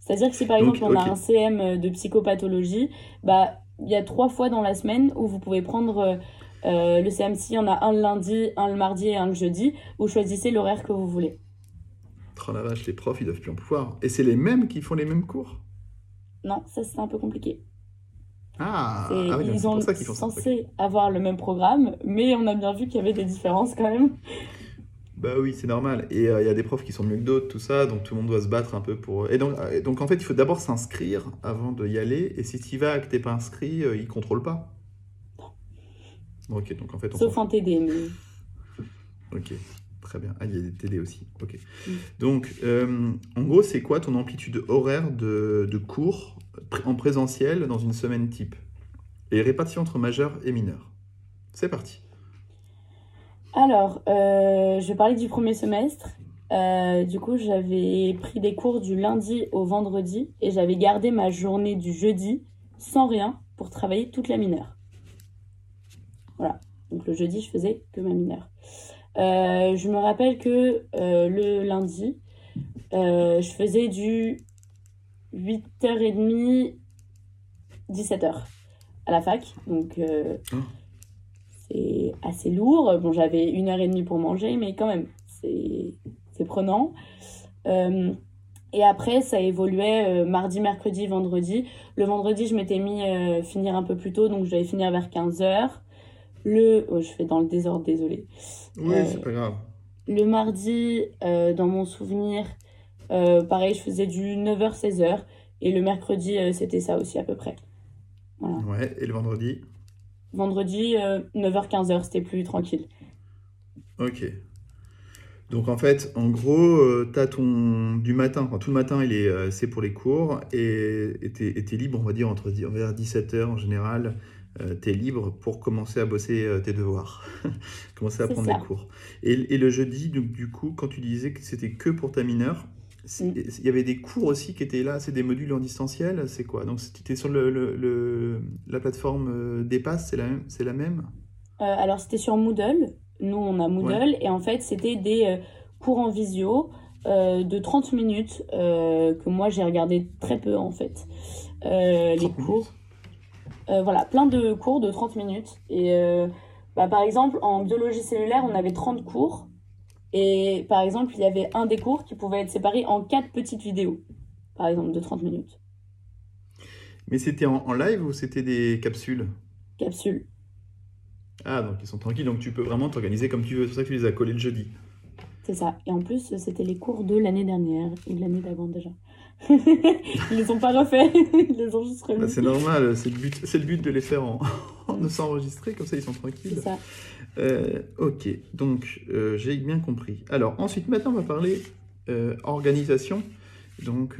C'est-à-dire que si par Donc, exemple on a un CM de psychopathologie, bah il y a trois fois dans la semaine où vous pouvez prendre euh, euh, le CM6, il y en a un le lundi, un le mardi et un le jeudi. Vous choisissez l'horaire que vous voulez. Oh la vache, les profs, ils doivent plus en pouvoir. Et c'est les mêmes qui font les mêmes cours? Non, ça c'est un peu compliqué. Ah, C'est- ah oui, ils c'est ont ça font ça. censé avoir le même programme, mais on a bien vu qu'il y avait des différences quand même. Bah oui, c'est normal. Et euh, il y a des profs qui sont mieux que d'autres, tout ça, donc tout le monde doit se battre un peu pour. Et donc, euh, donc en fait, il faut d'abord s'inscrire avant d'y aller. Et si tu y vas et que t'es pas inscrit, euh, ils ne contrôlent pas. Non. Ok, donc en fait, on Sauf en TD, mais Ok, très bien. Ah, il y a des TD aussi. Ok. Mm. Donc, euh, en gros, c'est quoi ton amplitude horaire de, de cours en présentiel dans une semaine type? Et répartition entre majeurs et mineurs. C'est parti. Alors, euh, je vais parler du premier semestre. Euh, du coup, j'avais pris des cours du lundi au vendredi et j'avais gardé ma journée du jeudi sans rien pour travailler toute la mineure. Voilà. Donc le jeudi, je faisais que ma mineure. Euh, je me rappelle que le lundi, je faisais du 8h30, 17h à la fac. Donc Oh. C'est assez lourd. Bon, j'avais une heure et demie pour manger, mais quand même, c'est prenant. Euh, et après, ça évoluait euh, mardi, mercredi, vendredi. Le vendredi, je m'étais mis euh, finir un peu plus tôt, donc je devais finir vers 15h. Le... oh, je fais dans le désordre, désolé. Oui, c'est pas grave. Le mardi, dans mon souvenir, pareil, je faisais du 9h, 16h. Et le mercredi, c'était ça aussi à peu près. Ouais, et le vendredi? Vendredi, euh, 9h, 15h, c'était plus tranquille. Ok. Donc en fait, en gros, euh, t'as ton du matin, enfin, tout le matin, il est, euh, c'est pour les cours et et t'es libre, on va dire entre vers 17h en général, euh, t'es libre pour commencer à bosser euh, tes devoirs, commencer à prendre ça. les cours. Et, et le jeudi, donc, du coup, quand tu disais que c'était que pour ta mineure. Il y avait des cours aussi qui étaient là, c'est des modules en distanciel, c'est quoi? Donc tu étais sur le, le- le- la plateforme euh, Dépasse, c'est la même, c'est la même? Euh, alors, c'était sur Moodle. Nous, on a Moodle. Et en fait, c'était des euh, cours en visio euh, de 30 minutes euh, que moi, j'ai regardé très peu, en fait. Les 30 cours. voilà, plein de cours de 30 minutes. Et bah, par exemple, en biologie cellulaire, on avait 30 cours. Et par exemple, il y avait un des cours qui pouvait être séparé en quatre petites vidéos, par exemple, de 30 minutes. Mais c'était en, en live ou c'était des capsules? Capsule. Ah, donc ils sont tranquilles, donc tu peux vraiment t'organiser comme tu veux. C'est pour ça que tu les as collés le jeudi. C'est ça. Et en plus, c'était les cours de l'année dernière ou de l'année d'avant déjà. Ils les ont pas refaits, ils les ont juste Bah, remis. c'est normal, c'est le but, c'est le but de les faire en, ne s'enregistrer, comme ça ils sont C'est tranquilles. ça. Euh, ok, donc euh, j'ai bien compris. Alors ensuite, maintenant on va parler euh, organisation. Donc,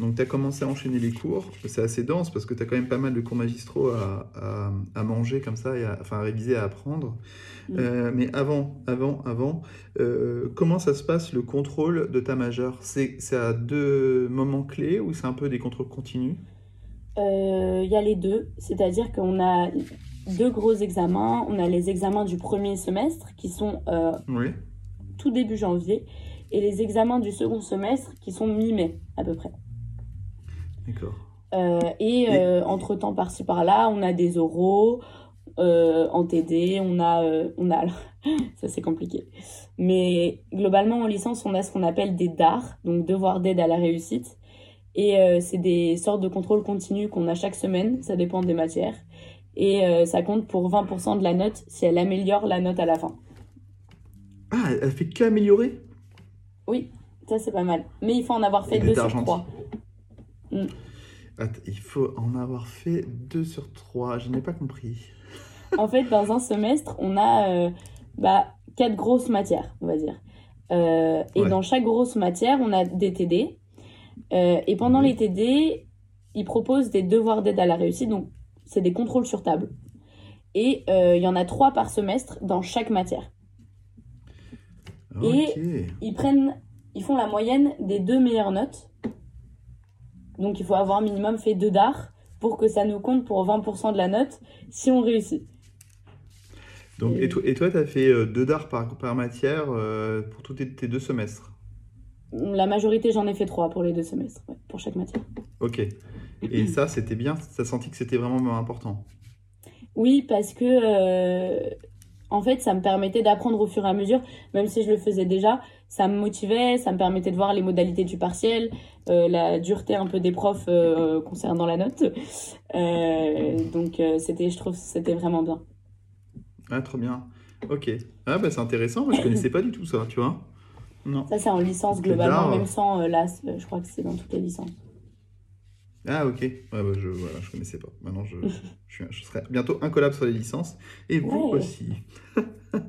donc tu as commencé à enchaîner les cours. C'est assez dense parce que tu as quand même pas mal de cours magistraux à, à, à manger comme ça, et à, enfin à réviser, à apprendre. Mm. Mais avant, avant, avant, comment ça se passe le contrôle de ta majeure? C'est c'est à deux moments clés ou c'est un peu des contrôles continus? Euh, Il y a les deux, c'est-à-dire qu'on a deux gros examens. On a les examens du premier semestre qui sont euh, Oui. tout début janvier et les examens du second semestre qui sont mi-mai à peu près. D'accord. Euh, et euh, entre-temps, par-ci par-là, on a des oraux euh, en TD, on a... euh, on a ça, c'est compliqué. Mais globalement, en licence, on a ce qu'on appelle des DAR, donc devoirs d'aide à la réussite. Et euh, c'est des sortes de contrôles continus qu'on a chaque semaine, ça dépend des matières. Et euh, ça compte pour 20% de la note si elle améliore la note à la fin. Ah, elle fait qu'améliorer? Oui, ça c'est pas mal. Mais il faut en avoir fait Elle deux était sur argentine. trois. Attends, il faut en avoir fait 2 sur 3. Je n'ai pas compris. En fait, dans un semestre, on a euh, bah, quatre grosses matières, on va dire. Euh, et Ouais. dans chaque grosse matière, on a des TD. Euh, et pendant les TD, ils proposent des devoirs d'aide à la réussite. Donc, c'est des contrôles sur table. Et euh, il y en a trois par semestre dans chaque matière. Et-. Ils prennent, ils font la moyenne des deux meilleures notes. Donc, il faut avoir minimum fait deux DAR pour que ça nous compte pour 20% de la note si on réussit. Donc, et toi, et toi, tu as fait 2 DAR par, par matière euh, pour tous tes, tes deux semestres? La majorité, j'en ai fait trois pour les deux semestres, ouais, pour chaque matière. Ok. Et ça, c'était bien? Tu as senti que c'était vraiment important? Oui, parce que euh, en fait, ça me permettait d'apprendre au fur et à mesure, même si je le faisais déjà, ça me motivait, ça me permettait de voir les modalités du partiel, euh, la dureté un peu des profs euh, concernant la note. Donc, c'était, je trouve, que c'était vraiment bien. Ah, trop bien. Ok. Ah bah c'est intéressant, moi je connaissais pas du tout ça, tu vois. Non. Ça, c'est en licence globalement, bizarre. même sans euh, l'AS. euh, je crois que c'est dans toutes les licences. Ah ok. Ouais, bah, je voilà, je connaissais pas. Maintenant je, je, suis- je serai bientôt incollable sur les licences. Et vous Ouais. aussi.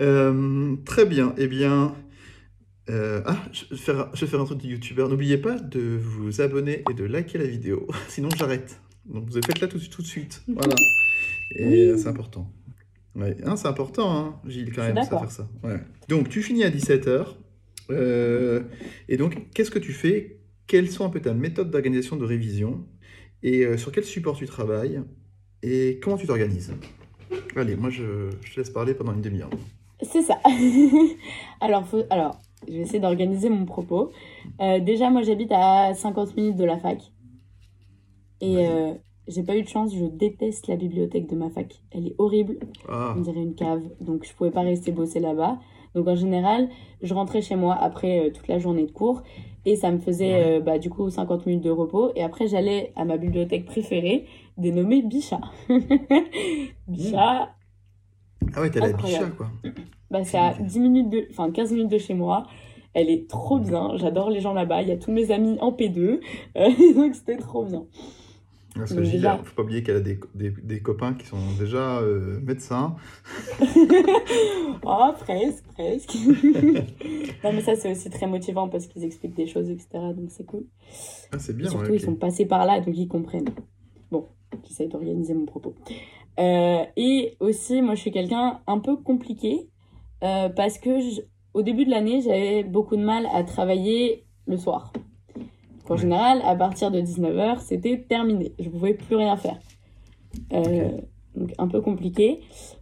Euh, très bien. Eh bien. euh, ah, je vais, faire, je vais faire un truc de youtubeur. N'oubliez pas de vous abonner et de liker la vidéo. Sinon j'arrête. Donc vous faites là tout, tout de suite. Voilà. Et Oui. c'est important. Ouais. Hein, c'est important, hein, Gilles, quand même, ça, faire ça. Ouais. Donc tu finis à 17h. et donc, qu'est-ce que tu fais? Quelles sont un peu ta méthode d'organisation de révision? Et euh, sur quel support tu travailles? Et comment tu t'organises? Allez, moi je, je te laisse parler pendant une demi-heure. C'est ça. alors, faut... alors, je vais essayer d'organiser mon propos. Euh, déjà, moi, j'habite à 50 minutes de la fac. Et Ouais. J'ai pas eu de chance, je déteste la bibliothèque de ma fac. Elle est horrible, Ah, on dirait une cave. Donc, je pouvais pas rester bosser là-bas. Donc, en général, je rentrais chez moi après euh, toute la journée de cours. Et ça me faisait, euh, bah, du coup, 50 minutes de repos. Et après, j'allais à ma bibliothèque préférée, dénommée Bichat. Bichat, ah ouais, t'as la Incroyable. bicha, quoi. Bah, c'est à Ok. 10 minutes de, enfin 15 minutes de chez moi. Elle est trop bien. J'adore les gens là-bas. Il y a tous mes amis en P2. Euh, donc c'était trop bien. Parce que Gilles, déjà- faut pas oublier qu'elle a des, des, des copains qui sont déjà euh, médecins. Oh, presque, presque. non, mais ça, c'est aussi très motivant parce qu'ils expliquent des choses, etc. Donc c'est cool. Ah, c'est Et bien, surtout, ouais, ils sont passés par là, donc ils comprennent. Bon, j'essaie d'organiser mon propos. Euh, et aussi, moi, je suis quelqu'un un peu compliqué euh, parce que je- au début de l'année, j'avais beaucoup de mal à travailler le soir. Donc, en Ouais. général, à partir de 19h, c'était terminé. Je ne pouvais plus rien faire. Euh, Donc, un peu compliqué.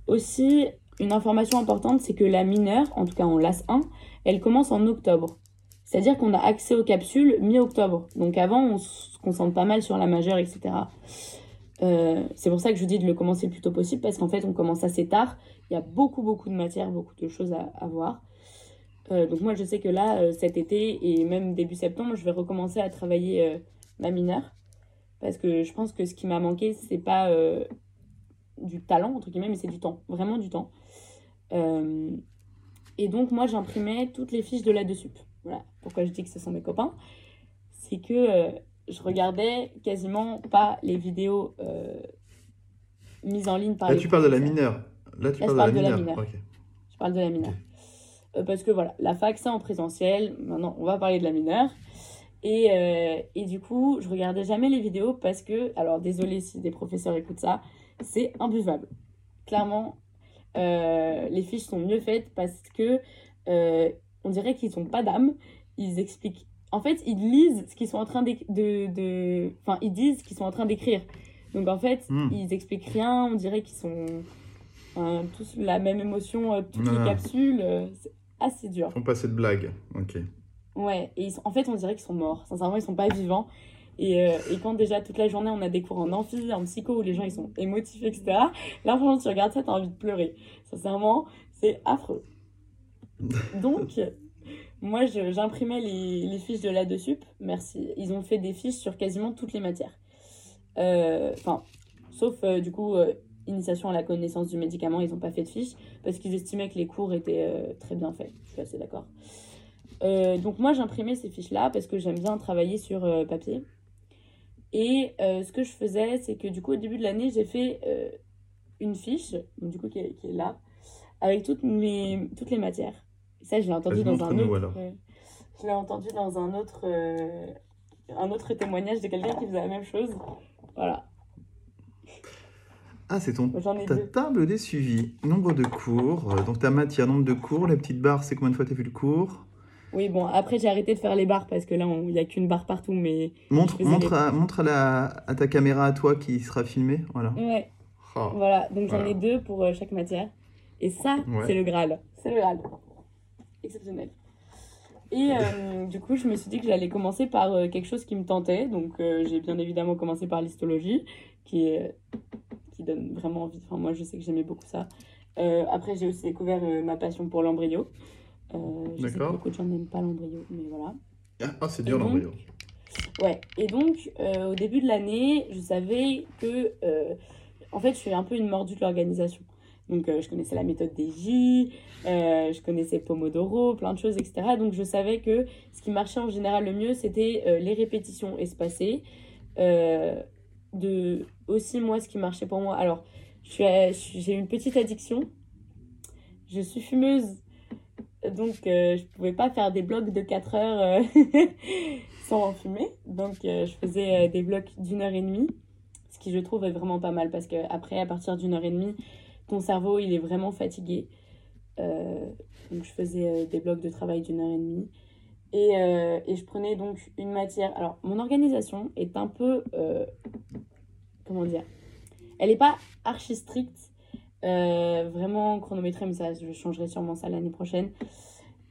Aussi, une information importante, c'est que la mineure, en tout cas en LAS 1, elle commence en octobre. C'est-à-dire qu'on a accès aux capsules mi-octobre. Donc avant, on se concentre pas mal sur la majeure, etc. Euh, c'est pour ça que je vous dis de le commencer le plus tôt possible, parce qu'en fait, on commence assez tard. Il y a beaucoup, beaucoup de matière, beaucoup de choses à, à voir. Euh, donc moi, je sais que là, euh, cet été et même début septembre, je vais recommencer à travailler euh, ma mineure. Parce que je pense que ce qui m'a manqué, c'est pas du talent, entre guillemets, mais c'est du temps. Vraiment du temps. Et donc, moi, j'imprimais toutes les fiches de la sup. Voilà pourquoi je dis que ce sont mes copains? C'est que je regardais quasiment pas les vidéos mises en ligne par Là, les tu parles de la mineure. Là, tu Là, parles de parle la de la mineure. Je parle de la mineure. Parce que voilà, la fac, c'est en présentiel. Maintenant, on va parler de la mineure. Et, euh, et du coup, je regardais jamais les vidéos parce que, alors désolé si des professeurs écoutent ça, c'est imbuvable. Clairement, euh, les fiches sont mieux faites parce que euh, on dirait qu'ils n'ont pas d'âme. Ils expliquent. En fait, ils lisent ce qu'ils sont en train de, de. Enfin, ils disent ce qu'ils sont en train d'écrire. Donc en fait, Hmm. ils expliquent rien. On dirait qu'ils sont euh, tous la même émotion, euh, toutes les capsules. Assez dur. Ils font pas cette blague. Ok. Ouais, et ils sont- en fait, on dirait qu'ils sont morts. Sincèrement, ils sont pas vivants. Et, euh, et quand déjà toute la journée on a des cours en amphi, en psycho où les gens ils sont émotifs, etc. Là, franchement, tu regardes ça, t'as envie de pleurer. Sincèrement, c'est affreux. Donc, moi, j'imprimais les, les fiches de la sup. Merci. Ils ont fait des fiches sur quasiment toutes les matières. Euh, Enfin, sauf euh, du coup, initiation à la connaissance du médicament, ils n'ont pas fait de fiches parce qu'ils estimaient que les cours étaient euh, très bien faits. Je suis assez d'accord. Euh, donc moi j'imprimais ces fiches-là parce que j'aime bien travailler sur euh, papier. Et ce que je faisais, c'est que du coup au début de l'année, j'ai fait une fiche, du coup qui est, qui est là, avec toutes, mes, toutes les matières. Et ça, je l'ai entendu dans un autre... je l'ai entendu dans un autre, un autre témoignage de quelqu'un qui faisait la même chose. Voilà, Ah, c'est ton ta deux. table des suivis. Nombre de cours. euh, Donc ta matière, nombre de cours. La petite barre, c'est combien de fois tu as vu le cours? Oui, bon, après j'ai arrêté de faire les barres parce que là, il n'y a qu'une barre partout, mais... Montre, montre, les- à, montre à, la, à ta caméra à toi qui sera filmée. Voilà. Ouais, Oh. Voilà, donc j'en Voilà. ai deux pour euh, chaque matière. Et ça, Ouais. c'est le Graal. C'est le Graal. Exceptionnel. Et euh, du coup, je me suis dit que j'allais commencer par quelque chose qui me tentait. Donc, j'ai bien évidemment commencé par l'histologie, qui, est, qui donne vraiment envie. Enfin, moi, je sais que j'aimais beaucoup ça. Euh, après, j'ai aussi découvert euh, ma passion pour l'embryo. Euh, je sais que beaucoup de gens n'aiment pas l'embryo, mais voilà. Ah, c'est dur l'embryo. Ouais, et donc euh, au début de l'année, je savais que, en fait, je suis un peu une mordue de l'organisation. Donc, je connaissais la méthode des J, je connaissais Pomodoro, plein de choses, etc. Donc, je savais que ce qui marchait en général le mieux, c'était les répétitions espacées. De aussi, moi, ce qui marchait pour moi. Alors, j'ai une petite addiction. Je suis fumeuse. Donc, je pouvais pas faire des blocs de 4 heures sans en fumer. Donc, je faisais des blocs d'une heure et demie ce qui je trouve est vraiment pas mal parce que après à partir d'une heure et demie ton cerveau il est vraiment fatigué euh, donc je faisais euh, des blocs de travail d'une heure et demie et, euh, et, je prenais donc une matière alors mon organisation est un peu comment dire elle est pas archi stricte vraiment chronométrée mais ça je changerai sûrement ça l'année prochaine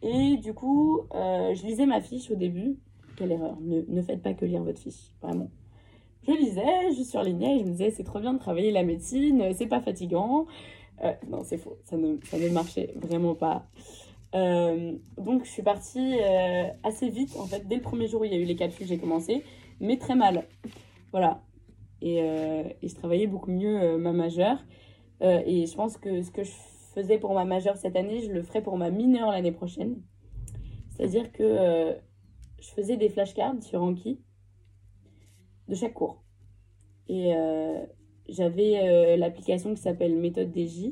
et du coup je lisais ma fiche au début quelle erreur ne, ne faites pas que lire votre fiche vraiment je lisais, je surlignais et je me disais c'est trop bien de travailler la médecine, c'est pas fatigant. Euh, non, c'est faux, ça ne, ça ne marchait vraiment pas. Euh, donc je suis partie euh, assez vite en fait. Dès le premier jour où il y a eu les calculs, j'ai commencé, mais très mal. Voilà. Et, et je travaillais beaucoup mieux ma majeure. et je pense que ce que je faisais pour ma majeure cette année, je le ferai pour ma mineure l'année prochaine. C'est-à-dire que je faisais des flashcards sur Anki de chaque cours. Et euh, j'avais euh, l'application qui s'appelle Méthode DJ,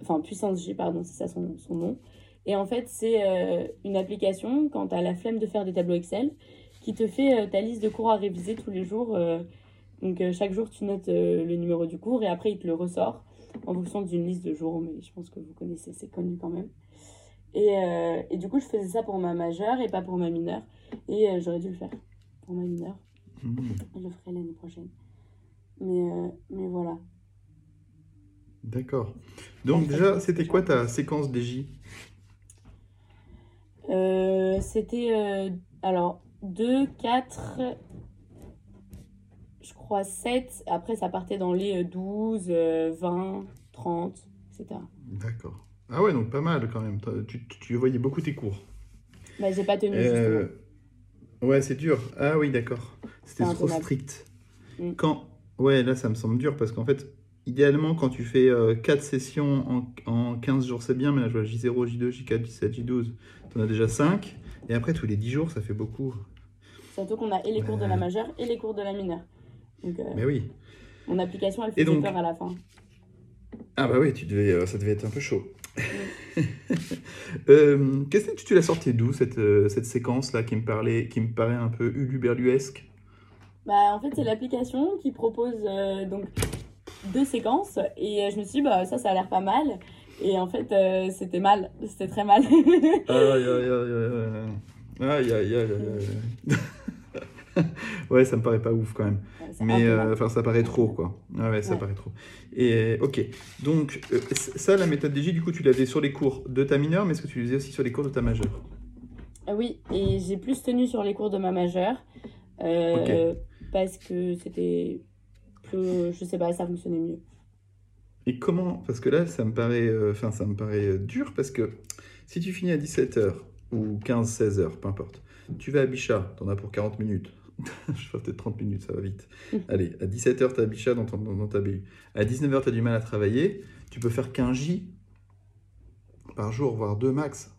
enfin Puissance J, pardon, c'est ça son, son, nom. Et en fait, c'est euh, une application, quand tu as la flemme de faire des tableaux Excel, qui te fait ta liste de cours à réviser tous les jours. donc chaque jour, tu notes le numéro du cours et après, il te le ressort en fonction d'une liste de jours, mais je pense que vous connaissez, c'est connu quand même. Et, et, du coup, je faisais ça pour ma majeure et pas pour ma mineure. Et j'aurais dû le faire pour ma mineure. Mmh. Je le ferai l'année prochaine. Mais, euh, mais voilà. D'accord. Donc déjà, c'était quoi ta séquence DJ euh, C'était, euh, alors, 2, 4, je crois 7. Après, ça partait dans les 12, 20, 30, etc. D'accord. Ah ouais, donc pas mal quand même. Tu, tu voyais beaucoup tes cours. Bah, j'ai pas tenu, justement. Ouais, c'est dur. Ah oui, d'accord. C'était trop strict. Mm. Quand... Ouais, là, ça me semble dur parce qu'en fait, idéalement, quand tu fais 4 euh, sessions en, en 15 jours, c'est bien, mais là, je vois J0, J2, J4, J7, J12. Tu en as déjà 5. Et après, tous les 10 jours, ça fait beaucoup. Surtout qu'on a et les cours de la majeure et les cours de la mineure. Donc, euh, mais oui. Mon application, elle fait donc... peur à la fin. Ah bah oui, tu devais, euh, ça devait être un peu chaud. euh, Qu'est-ce que tu l'as sorti d'où cette, cette séquence-là qui me parlait, qui me paraît un peu uluberluesque? Bah, En fait, c'est l'application qui propose donc deux séquences et euh, je me suis dit, bah, ça, ça a l'air pas mal. Et en fait, c'était mal, c'était très mal. aïe, aïe, aïe, aïe, aïe, aïe, aïe. ouais, ça me paraît pas ouf quand même. Mais euh, enfin, ça paraît trop quoi. Ah ouais, ça paraît trop. Et ok. Donc euh, ça, la méthode DJ, du coup, tu l'avais sur les cours de ta mineure, mais est-ce que tu faisais aussi sur les cours de ta majeure? Ah Oui, et j'ai plus tenu sur les cours de ma majeure euh, parce que c'était je sais pas, ça fonctionnait mieux. Et comment Parce que là, ça me paraît, enfin, ça me paraît dur parce que si tu finis à 17h ou 15-16h, peu importe, tu vas à Bichat, t'en as pour 40 minutes. je fais peut-être 30 minutes, ça va vite. Allez, à 17h, tu as Bichat dans, dans, ta BU. À 19h, tu as du mal à travailler. Tu peux faire qu'un J par jour, voire deux max.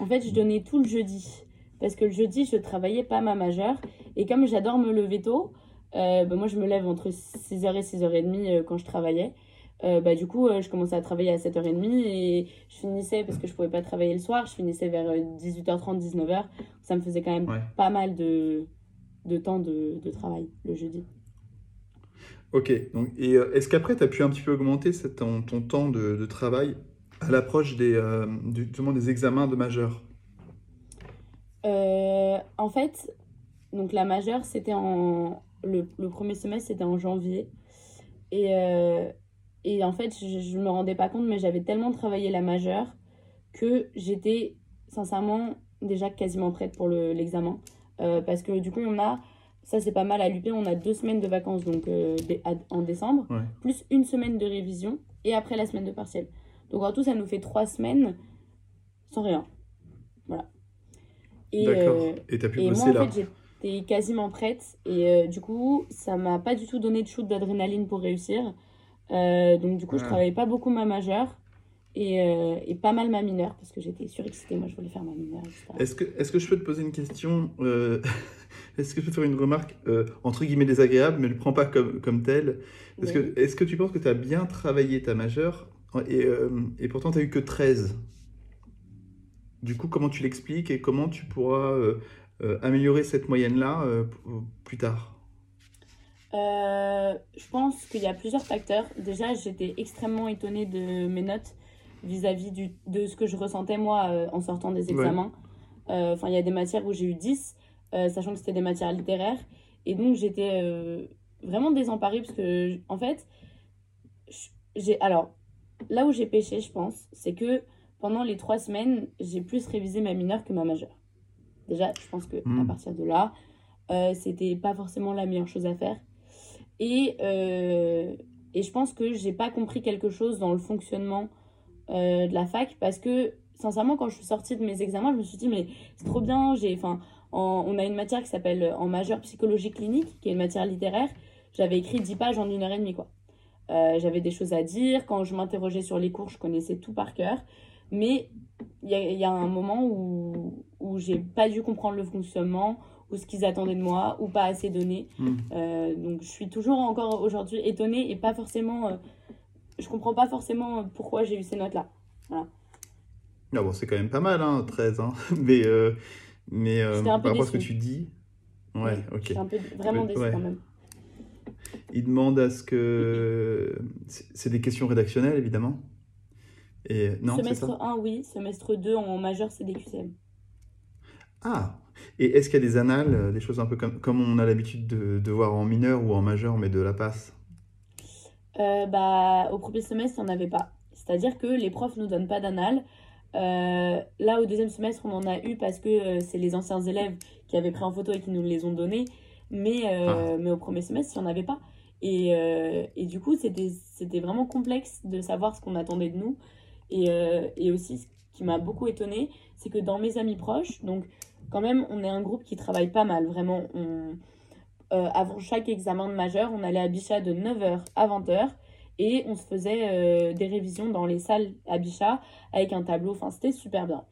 En fait, je donnais tout le jeudi. Parce que le jeudi, je travaillais pas ma majeure. Et comme j'adore me lever tôt, euh, bah, moi, je me lève entre 6h et 6h30 euh, quand je travaillais. Euh, bah, du coup, je commençais à travailler à 7h30 et je finissais, parce que je pouvais pas travailler le soir, je finissais vers 18h30, 19h. Ça me faisait quand même pas mal de, de temps de, de, travail le jeudi. Ok, donc, et euh, est-ce qu'après tu as pu un petit peu augmenter ton, ton temps de, de, travail à l'approche des, euh, des examens de majeur? Euh, En fait, donc la majeure, c'était en. Le, le, premier semestre, c'était en janvier. Et, et en fait, je ne me rendais pas compte, mais j'avais tellement travaillé la majeure que j'étais sincèrement déjà quasiment prête pour l'examen. Euh, parce que du coup, on a, ça c'est pas mal à l'UP, on a deux semaines de vacances donc euh, en décembre, plus une semaine de révision et après la semaine de partiel. Donc en tout, ça nous fait trois semaines sans rien. Voilà. Et, euh, et pu et moi, en fait, j'étais quasiment prête et du coup, ça m'a pas du tout donné de shoot d'adrénaline pour réussir. Euh, donc, du coup, je travaillais pas beaucoup ma majeure et, euh, et pas mal ma mineure parce que j'étais surexcitée. Moi, je voulais faire ma mineure. Est-ce que, est que je peux te poser une question euh, Est-ce que je peux faire une remarque euh, entre guillemets désagréable, mais ne le prends pas comme, comme telle? Est-ce que, est que tu penses que tu as bien travaillé ta majeure et, euh, et pourtant tu n'as eu que 13 Du coup, comment tu l'expliques et comment tu pourras euh, euh, améliorer cette moyenne-là euh, plus tard? Euh, je pense qu'il y a plusieurs facteurs. Déjà, j'étais extrêmement étonnée de mes notes vis-à-vis de ce que je ressentais moi euh, en sortant des examens. Euh, Enfin, il y a des matières où j'ai eu 10, euh, sachant que c'était des matières littéraires. Et donc, j'étais euh, vraiment désemparée parce que, en fait, j'ai. Alors, là où j'ai pêché, je pense, c'est que pendant les trois semaines, j'ai plus révisé ma mineure que ma majeure. Déjà, je pense que à Mm. partir de là, euh, c'était pas forcément la meilleure chose à faire. Et, euh, et je pense que j'ai pas compris quelque chose dans le fonctionnement euh, de la fac parce que, sincèrement, quand je suis sortie de mes examens, je me suis dit, mais c'est trop bien. J'ai, enfin, en- on a une matière qui s'appelle euh, en majeure psychologie clinique, qui est une matière littéraire. J'avais écrit 10 pages en une heure et demie, quoi. J'avais des choses à dire. Quand je m'interrogeais sur les cours, je connaissais tout par cœur. Mais il y a, il y a un moment où, où j'ai pas dû comprendre le fonctionnement, ou ce qu'ils attendaient de moi, ou pas assez donné. Hmm. Euh, donc je suis toujours encore aujourd'hui étonnée et pas forcément. euh, je comprends pas forcément pourquoi j'ai eu ces notes-là. Ah bon, c'est quand même pas mal, hein, 13. Hein. Mais, euh, mais par rapport à ce que tu dis, ouais, ok. J'étais un peu vraiment Ouais. déçue quand même. Il demande à ce que. C'est des questions rédactionnelles, évidemment. Et non, c'est semestre ça 1, oui. Semestre 2, en majeur, c'est des QCM. Ah Et est-ce qu'il y a des annales, euh, des choses un peu comme, comme on a l'habitude de, de voir en mineur ou en majeur, mais de la passe? Euh, bah, au premier semestre, il n'y en avait pas. C'est-à-dire que les profs nous donnent pas d'annales. Euh, là, au deuxième semestre, on en a eu parce que euh, c'est les anciens élèves qui avaient pris en photo et qui nous les ont donnés. Mais, euh, mais au premier semestre, il n'y en avait pas. Et, euh, et du coup, c'était c'était vraiment complexe de savoir ce qu'on attendait de nous. Et, euh, et aussi, ce qui m'a beaucoup étonnée, c'est que dans mes amis proches, donc quand même, on est un groupe qui travaille pas mal. Vraiment, euh, avant chaque examen de majeur, on allait à Bichat de 9h à 20h et on se faisait euh, des révisions dans les salles à Bichat avec un tableau. Enfin, c'était super bien.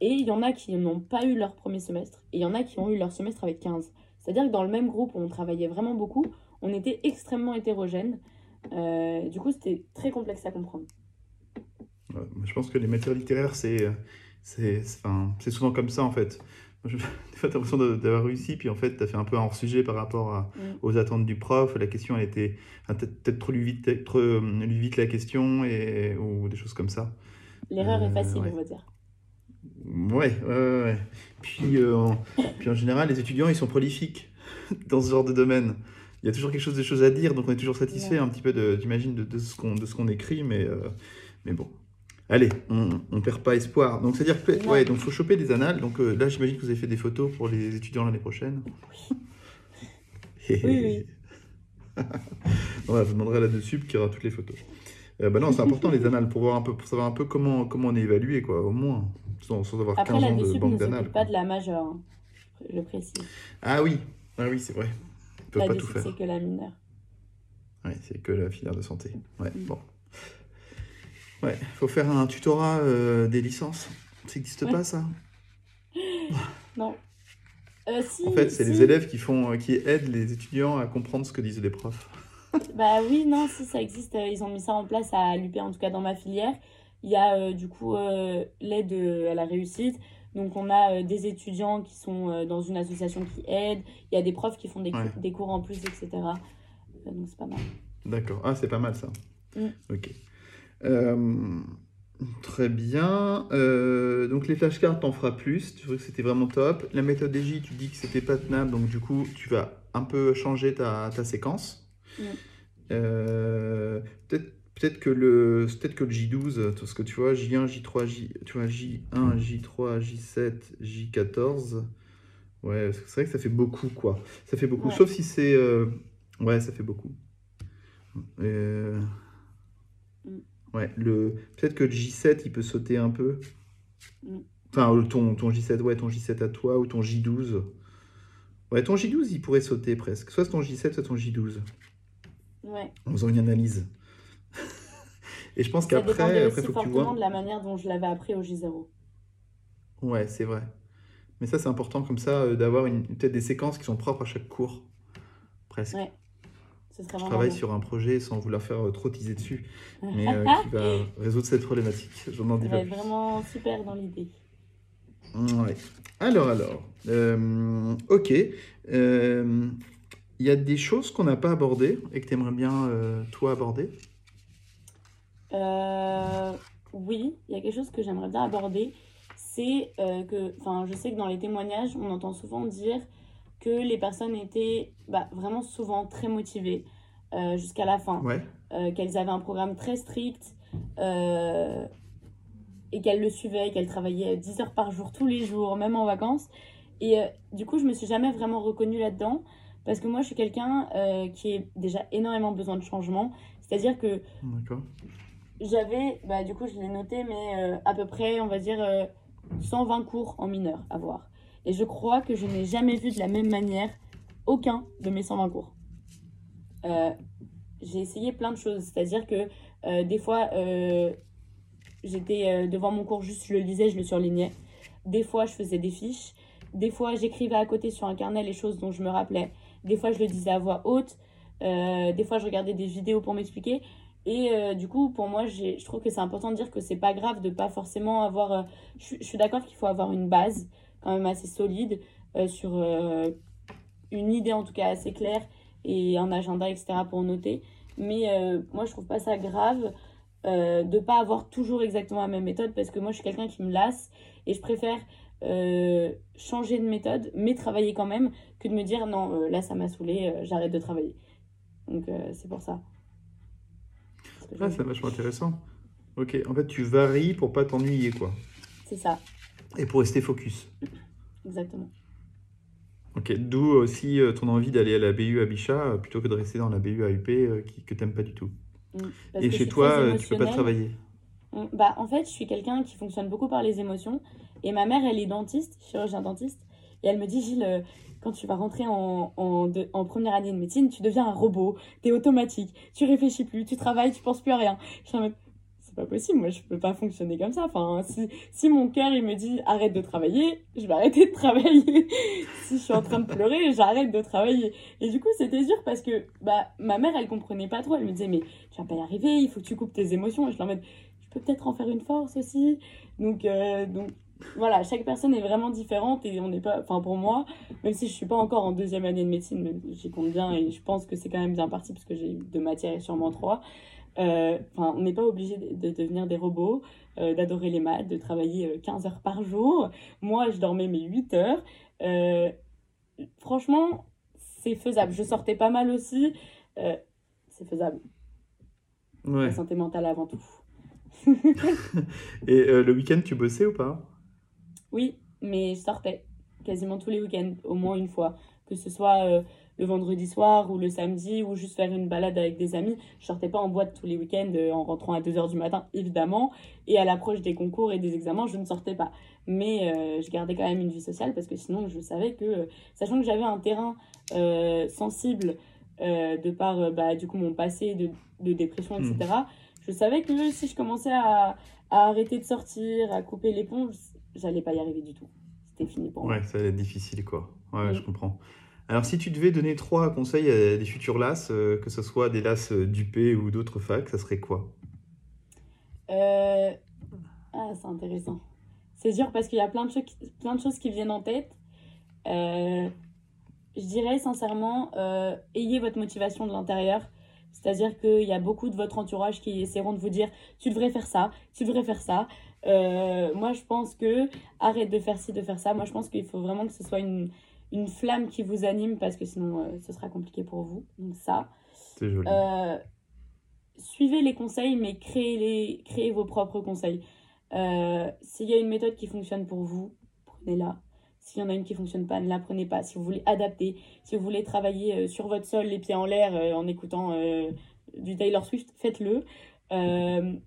Et il y en a qui n'ont pas eu leur premier semestre et il y en a qui ont eu leur semestre avec 15. C'est-à-dire que dans le même groupe où on travaillait vraiment beaucoup, on était extrêmement hétérogènes. Euh, du coup, c'était très complexe à comprendre. Ouais, Je pense que les matières littéraires, c'est enfin, souvent comme ça, en fait. Des fois, t'as l'impression de- d'avoir réussi, puis en fait, t'as fait un peu un hors-sujet par rapport à- Mm. aux attentes du prof. La question, elle était enfin, peut-être trop lu vite, trop euh, lu vite la question, et, ou des choses comme ça. L'erreur Euh, est facile, ouais. on va dire. Ouais, ouais, ouais. Puis, euh, en, puis en général, les étudiants, ils sont prolifiques dans ce genre de domaine. Il y a toujours quelque chose, des choses à dire, donc on est toujours satisfait Ouais. un petit peu, de, j'imagine, de, de ce qu'on de ce qu'on écrit, mais, euh, mais bon. Allez, on ne perd pas espoir. Donc, c'est-à-dire que, ouais, donc faut choper des annales. Donc euh, là, j'imagine que vous avez fait des photos pour les étudiants l'année prochaine. Oui, oui. On va vous demanderai là-dessus qui aura toutes les photos. Euh, bah non, c'est important les annales pour voir un peu, pour savoir un peu comment, comment on est évalué, quoi, au moins, sans, sans avoir Après, 15 la ans de banque d'annales. pas de la majeure, hein. je précise. Ah oui, ah oui, c'est vrai. Ils peuvent La pas tout faire. c'est que la mineure. Ouais, c'est que la filière de santé. Ouais, Mm. bon. Ouais, faut faire un tutorat euh, des licences. Ça n'existe Ouais. pas ça? Non. Euh, si, En fait, c'est si. les élèves qui font, euh, qui aident les étudiants à comprendre ce que disent les profs. Bah oui, non, si ça existe, ils ont mis ça en place à l'UP, en tout cas dans ma filière. Il y a euh, du coup l'aide à la réussite. Donc on a des étudiants qui sont dans une association qui aident. Il y a des profs qui font des, Ouais. cours, des cours en plus, etc. Donc c'est pas mal. D'accord. Ah, c'est pas mal ça. Mm. Ok. Euh, très bien. Euh, donc les flashcards, t'en feras plus. Tu trouves que c'était vraiment top. La méthode DJ, tu dis que c'était pas tenable, donc du coup, tu vas un peu changer ta, ta séquence. Mm. Euh, peut-être peut-être que le peut-être que le J12 parce que tu vois J1 J3 J tu vois J1 J3 J7 J14 ouais c'est vrai que ça fait beaucoup quoi ça fait beaucoup Ouais. sauf si c'est euh, ouais ça fait beaucoup Euh. Ouais le peut-être que le J7 il peut sauter un peu Mm. enfin le- ton ton J7 ouais ton J7 à toi ou ton J12 ouais ton J12 il pourrait sauter presque soit ton J7 soit ton J12 Ouais. en faisant une analyse. Et je pense qu'après, après, faut que tu vois. de la manière dont je l'avais appris au J0. Ouais, c'est vrai. Mais ça, c'est important comme ça euh, d'avoir une, peut-être des séquences qui sont propres à chaque cours, presque. Ouais, ce Je travaille bon. sur un projet sans vouloir faire euh, trop teaser dessus, mais euh, qui va résoudre cette problématique. Je n'en dis pas plus. vraiment super dans l'idée. Ouais. Alors, alors. Euh, ok. Euh, Il y a des choses qu'on n'a pas abordées et que tu aimerais bien, euh, toi, aborder? Euh, oui, il y a quelque chose que j'aimerais bien aborder, c'est euh, que, enfin, je sais que dans les témoignages, on entend souvent dire que les personnes étaient bah, vraiment souvent très motivées euh, jusqu'à la fin, Ouais. euh, qu'elles avaient un programme très strict euh, et qu'elles le suivaient, qu'elles travaillaient 10 heures par jour tous les jours, même en vacances. Et du coup, je me suis jamais vraiment reconnue là-dedans parce que moi, je suis quelqu'un qui a déjà énormément besoin de changement. C'est-à-dire que D'accord. j'avais, bah, du coup, je l'ai noté, mais à peu près, on va dire, euh, 120 cours en mineur à voir. Et je crois que je n'ai jamais vu de la même manière aucun de mes 120 cours. Euh, j'ai essayé plein de choses, c'est-à-dire que euh, des fois, euh, j'étais devant mon cours, juste je le lisais, je le surlignais. Des fois, je faisais des fiches. Des fois, j'écrivais à côté sur un carnet les choses dont je me rappelais. Des fois, je le disais à voix haute. Des fois, je regardais des vidéos pour m'expliquer. Et du coup, pour moi, je trouve que c'est important de dire que c'est pas grave de pas forcément avoir. je suis d'accord qu'il faut avoir une base quand même assez solide euh, sur euh, une idée en tout cas assez claire et un agenda, etc. pour noter. Mais euh, moi, je trouve pas ça grave euh, de pas avoir toujours exactement la même méthode parce que moi, je suis quelqu'un qui me lasse et je préfère euh, changer de méthode, mais travailler quand même, que de me dire non, là, ça m'a saoulé, j'arrête de travailler. Donc, c'est pour ça. C'est ce que je Ah, c'est vachement intéressant. Ok. En fait, tu varies pour pas t'ennuyer, quoi. C'est ça, Et pour rester focus. exactement. Ok. D'où aussi euh, ton envie d'aller à la BU à Bichat euh, plutôt que de rester dans la BU à UP euh, qui, que t'aimes pas du tout. Mm. Parce Et chez toi, euh, tu peux pas travailler. Mm, Bah, en fait, je suis quelqu'un qui fonctionne beaucoup par les émotions. Et ma mère, elle est dentiste, chirurgien dentiste. Et elle me dit, Gilles, quand tu vas rentrer en, en, de- en première année de médecine, tu deviens un robot, t'es automatique, tu réfléchis plus, tu travailles, tu penses plus à rien. Je suis en mode, pas possible, moi je peux pas fonctionner comme ça. Enfin, si, si mon cœur il me dit arrête de travailler, je vais arrêter de travailler. si je suis en train de pleurer, j'arrête de travailler. Et du coup, c'était dur parce que bah, ma mère elle comprenait pas trop. Elle me disait, mais tu vas pas y arriver, il faut que tu coupes tes émotions. Et je suis en mode, je peux peut-être en faire une force aussi. Donc, euh, donc voilà, chaque personne est vraiment différente et on n'est pas, enfin pour moi, même si je suis pas encore en deuxième année de médecine, j'y compte bien et je pense que c'est quand même bien parti parce que j'ai eu deux matières et sûrement trois. Euh, on n'est pas obligé de, de devenir des robots, euh, d'adorer les maths, de travailler euh, 15 heures par jour. Moi, je dormais mes 8 heures. Euh, franchement, c'est faisable. Je sortais pas mal aussi. Euh, c'est faisable. Ouais. La santé mentale avant tout. Et euh, le week-end, tu bossais ou pas? Oui, mais je sortais quasiment tous les week-ends, au moins une fois. Que ce soit euh, le vendredi soir ou le samedi ou juste faire une balade avec des amis. Je sortais pas en boîte tous les week-ends euh, en rentrant à 2h du matin, évidemment. Et à l'approche des concours et des examens, je ne sortais pas. Mais euh, je gardais quand même une vie sociale parce que sinon, je savais que, euh, sachant que j'avais un terrain euh, sensible euh, de par bah, du coup mon passé de, de dépression, etc., je savais que si je commençais à, à arrêter de sortir, à couper l'éponge, j'allais pas y arriver du tout. C'était fini pour moi. Ouais, ça va être difficile, quoi. Ouais, je comprends. Alors, si tu devais donner trois conseils à des futurs LAS, euh, que ce soit des LAS euh, d'UP ou d'autres facs, ça serait quoi? Euh, Ah, c'est intéressant. C'est dur parce qu'il y a plein de, choses qui... viennent en tête. Je dirais sincèrement, ayez votre motivation de l'intérieur. C'est-à-dire qu'il y a beaucoup de votre entourage qui essaieront de vous dire tu devrais faire ça, tu devrais faire ça. Moi, je pense que arrête de faire ci, de faire ça. Moi, je pense qu'il faut vraiment que ce soit une, une flamme qui vous anime parce que sinon, euh, ce sera compliqué pour vous. Donc, ça. C'est joli. Euh, suivez les conseils, mais créez, les, créez vos propres conseils. Euh, S'il y a une méthode qui fonctionne pour vous, prenez-la. S'il y en a une qui fonctionne pas, ne la prenez pas. Si vous voulez adapter, si vous voulez travailler sur votre sol, les pieds en l'air, en écoutant du Taylor Swift, faites-le.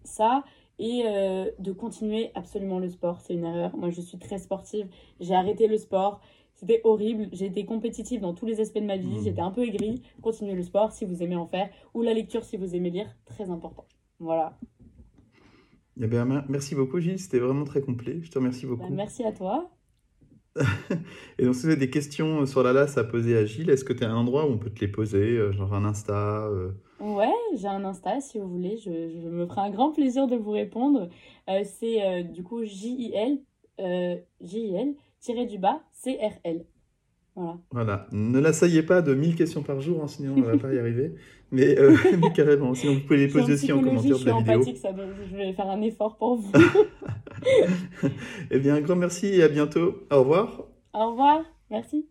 Ça, et euh, de continuer absolument le sport, c'est une erreur. Moi, je suis très sportive. J'ai arrêté le sport. C'était horrible. J'ai été compétitive dans tous les aspects de ma vie. Mhm. J'étais un peu aigrie. Continuez le sport si vous aimez en faire. Ou la lecture si vous aimez lire. Très important. Voilà. Eh bien, merci beaucoup, Gilles. C'était vraiment très complet. Je te remercie Bah, beaucoup. merci à toi. Et donc, si vous avez des questions sur la LAS à poser à Gilles, est-ce que tu as un endroit où on peut te les poser, euh, genre un Insta euh, Ouais, j'ai un Insta si vous voulez. Je, je me ferai un grand plaisir de vous répondre. Euh, c'est euh, du coup J-I-L, euh, J-I-L, tiré du bas, C-R-L. Voilà. Voilà. Ne l'asseyez pas de 1000 questions par jour, hein, sinon on va pas y arriver. Mais, euh, mais carrément, sinon vous pouvez les en poser aussi en commentaire je de suis la vidéo. ça je vais faire un effort pour vous. Eh bien, un grand merci et à bientôt. Au revoir. Au revoir, merci.